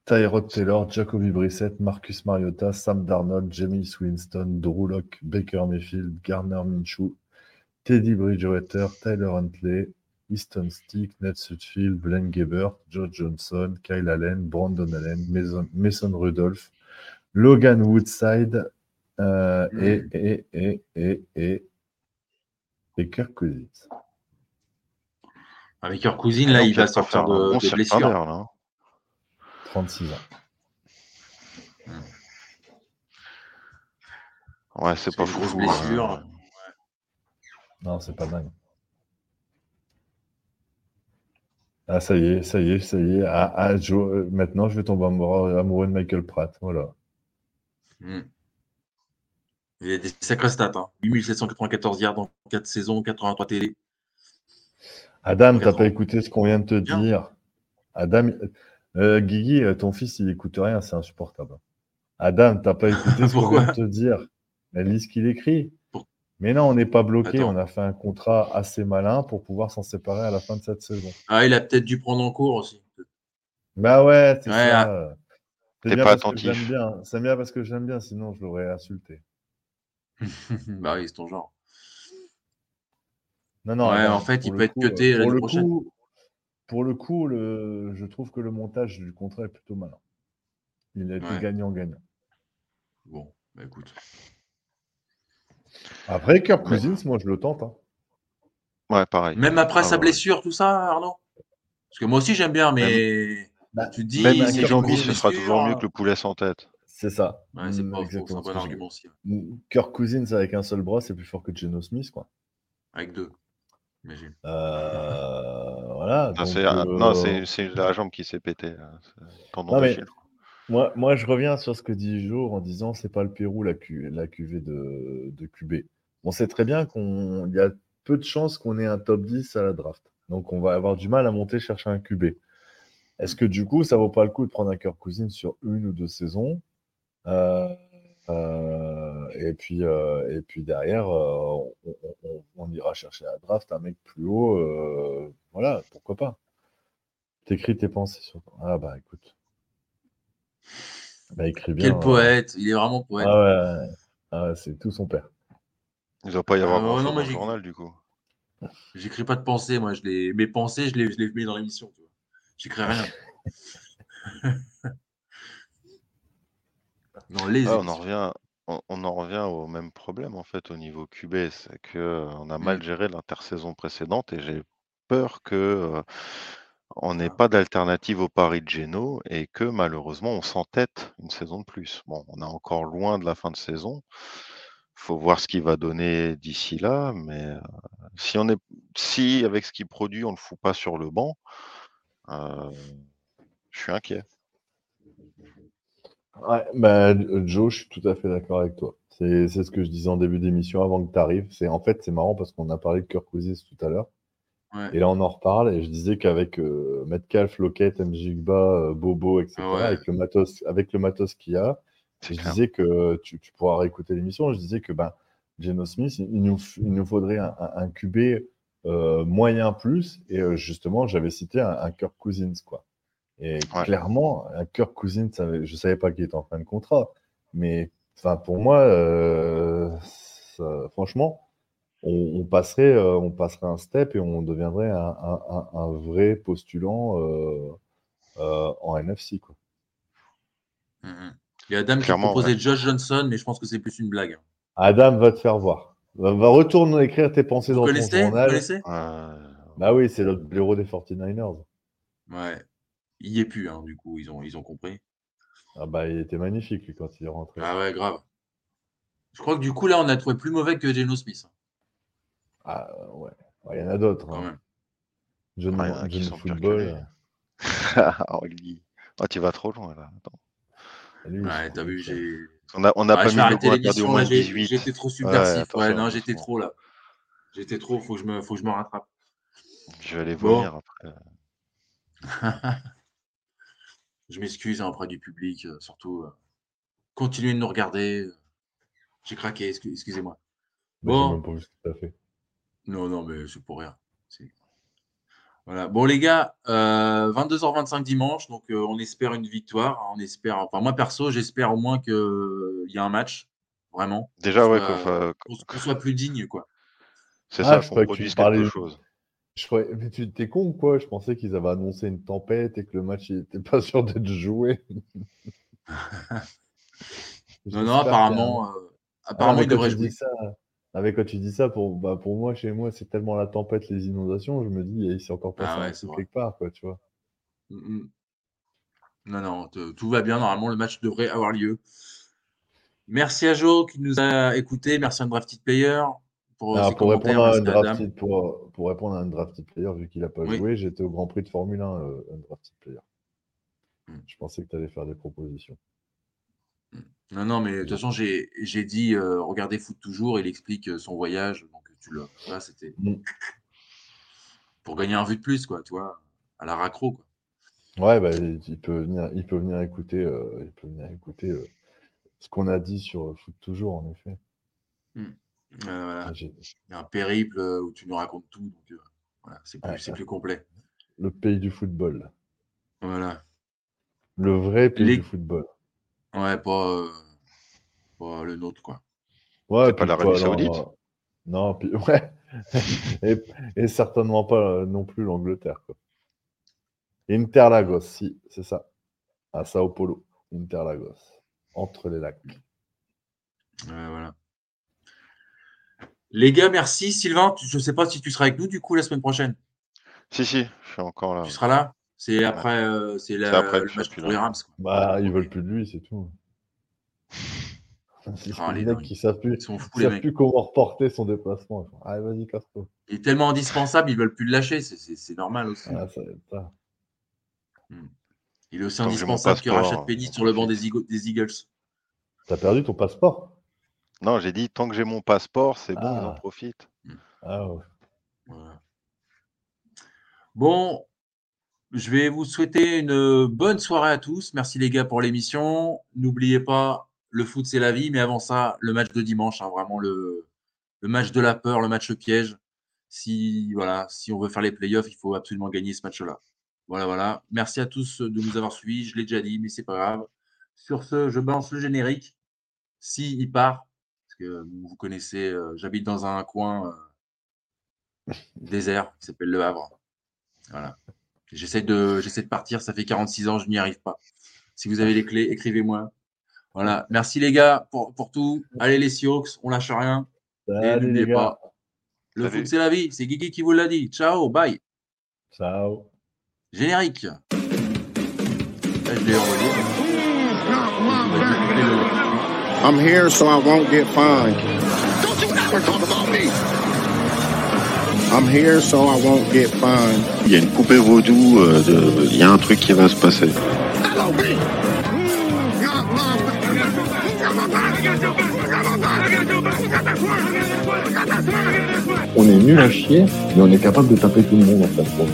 Tyrod Taylor, Jacoby Brissett, Marcus Mariota, Sam Darnold, Jamie Winston, Drew Lock, Baker Mayfield, Garner Minshew, Teddy Bridgewater, Tyler Huntley, Easton Stick, Ned Sudfield, Blaine Gabbert, Joe Johnson, Kyle Allen, Brandon Allen, Mason, Mason Rudolph, Logan Woodside euh, et, et, et, et, et, et Kirk Cousins. Avec leur cousine, là, Donc, il va un de, là, hein. 36 ans. Ouais, c'est pas fou. blessure. hein. Non, c'est pas dingue. Ah, ça y est, ça y est, ça y est. Ah, ah, Joe, euh, maintenant, je vais tomber amoureux, amoureux de Michael Pratt. Voilà. Hmm. Il y a des sacrées stats. Hein. 8794 yards dans 4 saisons, 83 TD. Adam, t'as pas écouté ce qu'on vient de te Bien. dire. Adam, euh, Guigui, euh, ton fils, il écoute rien, c'est insupportable. Adam, t'as pas écouté ce qu'on Pourquoi vient de te dire. Mais lis ce qu'il écrit. Mais non, on n'est pas bloqué. Attends. On a fait un contrat assez malin pour pouvoir s'en séparer à la fin de cette saison. Ah, il a peut-être dû prendre en cours aussi. Bah ouais, c'est Ouais, ça. C'est T'es bien pas parce que attentif. j'aime bien. C'est bien parce que j'aime bien, sinon je l'aurais insulté. bah oui, c'est ton genre. Non, non. Ouais, en fait, il peut être coup, cuté euh, l'année pour le prochaine. coup- Pour le coup, le... je trouve que le montage du contrat est plutôt malin. Il a été Ouais. gagnant-gagnant. Bon, bah écoute. Après, Kirk Cousins, moi je le tente. hein. Ouais, pareil. Même après Ah, sa ouais. blessure, tout ça, Arnaud? Parce que moi aussi, j'aime bien, mais Bah, tu te dis. Même c'est si grosse ce sera blessure, toujours mieux que le poulet sans tête. C'est ça. Ouais, c'est Mm, pas c'est un bon argument aussi. dis. Mm, Kirk Cousins avec un seul bras, c'est plus fort que Geno Smith, quoi. Avec deux, imagine. Euh, voilà. Ah, c'est euh, Non, c'est la jambe qui s'est pétée. hein. Tendon Non, mais-. Moi, moi, je reviens sur ce que dit Jo en disant c'est pas le Pérou la, Q- la QV de, de QB. On sait très bien qu'il y a peu de chances qu'on ait un top 10 à la draft. Donc on va avoir du mal à monter chercher un QB. Est-ce que du coup, ça vaut pas le coup de prendre un Kirk Cousins sur une ou deux saisons? Euh, euh, et, puis, euh, et puis derrière, euh, on, on- on- on ira chercher à draft un mec plus haut. euh, voilà, pourquoi pas. T'écris tes pensées sur. Ah bah écoute. Bah, écris bien. Quel hein. poète, il est vraiment poète. Ah ouais. Ah c'est tout son père. Il ne doit pas y avoir Ah, non, moi, dans le journal, du coup. J'écris pas de pensées, moi. Je les... Mes pensées, je les, je les mets dans l'émission. J'écris rien. dans les Ouais, on, en revient, on, on en revient au même problème, en fait, au niveau QB. C'est qu'on a mal Mm. géré l'intersaison précédente et j'ai peur que euh, on n'ait Ah. pas d'alternative au pari de Geno et que malheureusement on s'entête une saison de plus. Bon, on est encore loin de la fin de saison. faut voir ce qu'il va donner d'ici là, mais euh, si on est si avec ce qu'il produit, on ne le fout pas sur le banc, euh, je suis inquiet. Ouais, bah, Joe, je suis tout à fait d'accord avec toi. C'est ce que je disais en début d'émission avant que tu arrives. C'est en fait c'est marrant parce qu'on a parlé de Kirk Cousins tout à l'heure. Ouais. Et là, on en reparle. Et je disais qu'avec euh, Metcalf, Lockett, Njigba, euh, Bobo, etc., Ah ouais. avec, le matos, avec le matos qu'il y a, je clair. disais que tu, tu pourras réécouter l'émission. Je disais que ben, Geno Smith, il nous, il nous faudrait un, un- QB euh, moyen plus. Et justement, j'avais cité un, un Kirk Cousins. Quoi. Et Ouais. clairement, un Kirk Cousins, je ne savais pas qu'il était en fin de contrat. Mais enfin, pour moi, euh, ça- franchement, on, on passerait, euh, on passerait un step et on deviendrait un, un- un- un vrai postulant euh, euh, en NFC. Quoi. Il y a Adam Clairement, qui proposait ouais. Josh Johnson, mais je pense que c'est plus une blague. Adam va te faire voir. Va, va retourner écrire tes pensées Vous dans ton connaissez? Vous journal. connaissez? Euh, Bah oui, c'est le héros des 49ers. Ouais. Il y est plus, hein, du coup, ils ont, ils ont compris. Ah bah il était magnifique lui quand il est rentré. Ah ouais, grave. Je crois que du coup, là, on a trouvé plus mauvais que Geno Smith, Ah ouais. Ouais, Il y en a d'autres. quand hein. même. Ah, football. oh, lui. Oh, tu vas trop loin là. Attends. lui, il Ouais, t'as vu, j'ai. On a, on a Ouais, pas je mis au l'émission, moins là, de j'ai- 18. j'étais trop subversif. Ouais, non, j'étais trop là. J'étais trop, faut que je me, faut que je me rattrape. Je vais aller Bon. vomir après. je m'excuse hein, auprès du public, euh, surtout. euh, continuez de nous regarder. J'ai craqué, excu- excusez-moi. Mais Bon. J'ai même pas vu ce que t'as fait. Non, non, mais c'est pour rien. C'est- Voilà. Bon, les gars, euh, 22h25 dimanche, donc euh, on espère une victoire. hein, On espère, enfin, moi perso, j'espère au moins qu'il y a un match, vraiment. Déjà, ouais, Euh, qu'on soit plus digne, quoi. c'est Ah, ça, je qu'on croyais que tu produise parlais quelque de- chose. Je croyais... Mais tu t'es con ou quoi? Je pensais qu'ils avaient annoncé une tempête et que le match n'était pas sûr d'être joué. Non, non, apparemment, euh, apparemment, il devrait jouer. Ça, ah, mais quand tu dis ça, pour, bah, pour moi, chez moi, c'est tellement la tempête, les inondations, je me dis, il s'est encore passé Ah ouais, vrai. quelque part, quoi, tu vois. Mm, mm. Non, non, tout va bien. Normalement, le match devrait avoir lieu. Merci à Joe qui nous a écoutés. Merci à Drafted Player pour Alors, ses Ah, pour, commentaires. répondre à drafted, pour, pour répondre à un drafted player, vu qu'il n'a pas Oui. joué, j'étais au Grand Prix de Formule 1, euh, un drafted player. Hmm. Je pensais que tu allais faire des propositions. Non, non, mais de toute façon, j'ai dit euh, regardez foot toujours. Il explique euh, son voyage. Donc, tu le. Là, c'était Mm. pour gagner un vue de plus, quoi, tu vois, à la raccro, quoi. Ouais, bah, il il peut venir, il peut venir écouter, euh, il peut venir écouter ce qu'on a dit sur Foot Toujours, en effet. Voilà. Ah, j'ai- Il y a un périple euh, où tu nous racontes tout. Donc, euh, voilà, c'est plus, ouais. plus complet. Le pays du football. Voilà. Le vrai pays Les- du football. Ouais, pas, euh, pas le nôtre, quoi. Ouais, C'est pas l'Arabie Saoudite euh, Non, puis ouais. et, et certainement pas euh, non plus l'Angleterre. quoi. Interlagos, si, c'est ça. À Sao Paulo. Interlagos. Entre les lacs. Ouais, voilà. Les gars, merci. Sylvain, tu- je ne sais pas si tu seras avec nous du coup la semaine prochaine. Si, si, je suis encore là. Tu seras là C'est après, euh, c'est la- C'est après le match pour les. Rams. quoi. Bah, ils veulent plus de lui, c'est tout. C'est Ah, les mecs qui savent plus, Ils sont fous, qui les savent mecs. plus comment reporter son déplacement. Allez, vas-y, casse-toi. Il est tellement indispensable, ils veulent plus le lâcher. C'est- C'est c'est normal aussi. Ah, ça ça. Il est aussi Tant indispensable que passeport, Rachat Penny sur le banc des Eagles. T'as perdu ton passeport? Non, j'ai dit, tant que j'ai mon passeport, c'est bon, ils en Ah. profitent. Ah ouais. Voilà. Bon, je vais vous souhaiter une bonne soirée à tous. Merci les gars pour l'émission. N'oubliez pas, le foot c'est la vie, mais avant ça, le match de dimanche, hein, vraiment le, le match de la peur, le match piège. Si voilà, si on veut faire les playoffs, il faut absolument gagner ce match-là. Voilà, voilà. Merci à tous de nous avoir suivis. Je l'ai déjà dit, mais c'est pas grave. Sur ce, je balance le générique. Si il part, que vous connaissez, euh, j'habite dans un coin. euh, désert qui s'appelle Le Havre. Voilà. J'essaie de, j'essaie de partir, ça fait 46 ans, je n'y arrive pas. Si vous avez les clés, écrivez-moi. Voilà. Merci les gars pour, pour tout. Allez les Sioux, on lâche rien. Et Salut n'oubliez pas, le Salut. foot c'est la vie. C'est Guigui qui vous l'a dit. Ciao, bye. Ciao. Générique. Là, je l'ai envoyé. I'm here so I won't get fined. Don't you ever talk about me. I'm here so I won't get fined. Il y a une poupée vaudou, euh, de- il y a un truc qui va se passer. On est nul à chier, mais on est capable de taper tout le monde en compte.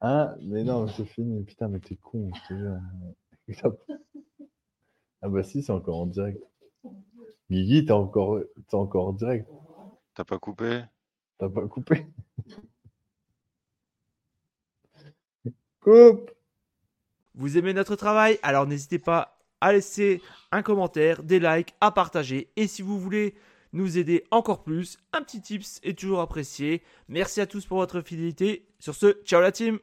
Ah, mais non, c'est fini. Putain, mais t'es con, je te jure. Ah bah si, c'est encore en direct. Guigui, t'es encore, t'es encore en direct. T'as pas coupé? T'as pas coupé? Coupe Vous aimez notre travail? Alors n'hésitez pas à laisser un commentaire, des likes, à partager. Et si vous voulez nous aider encore plus, un petit tips est toujours apprécié. Merci à tous pour votre fidélité. Sur ce, ciao la team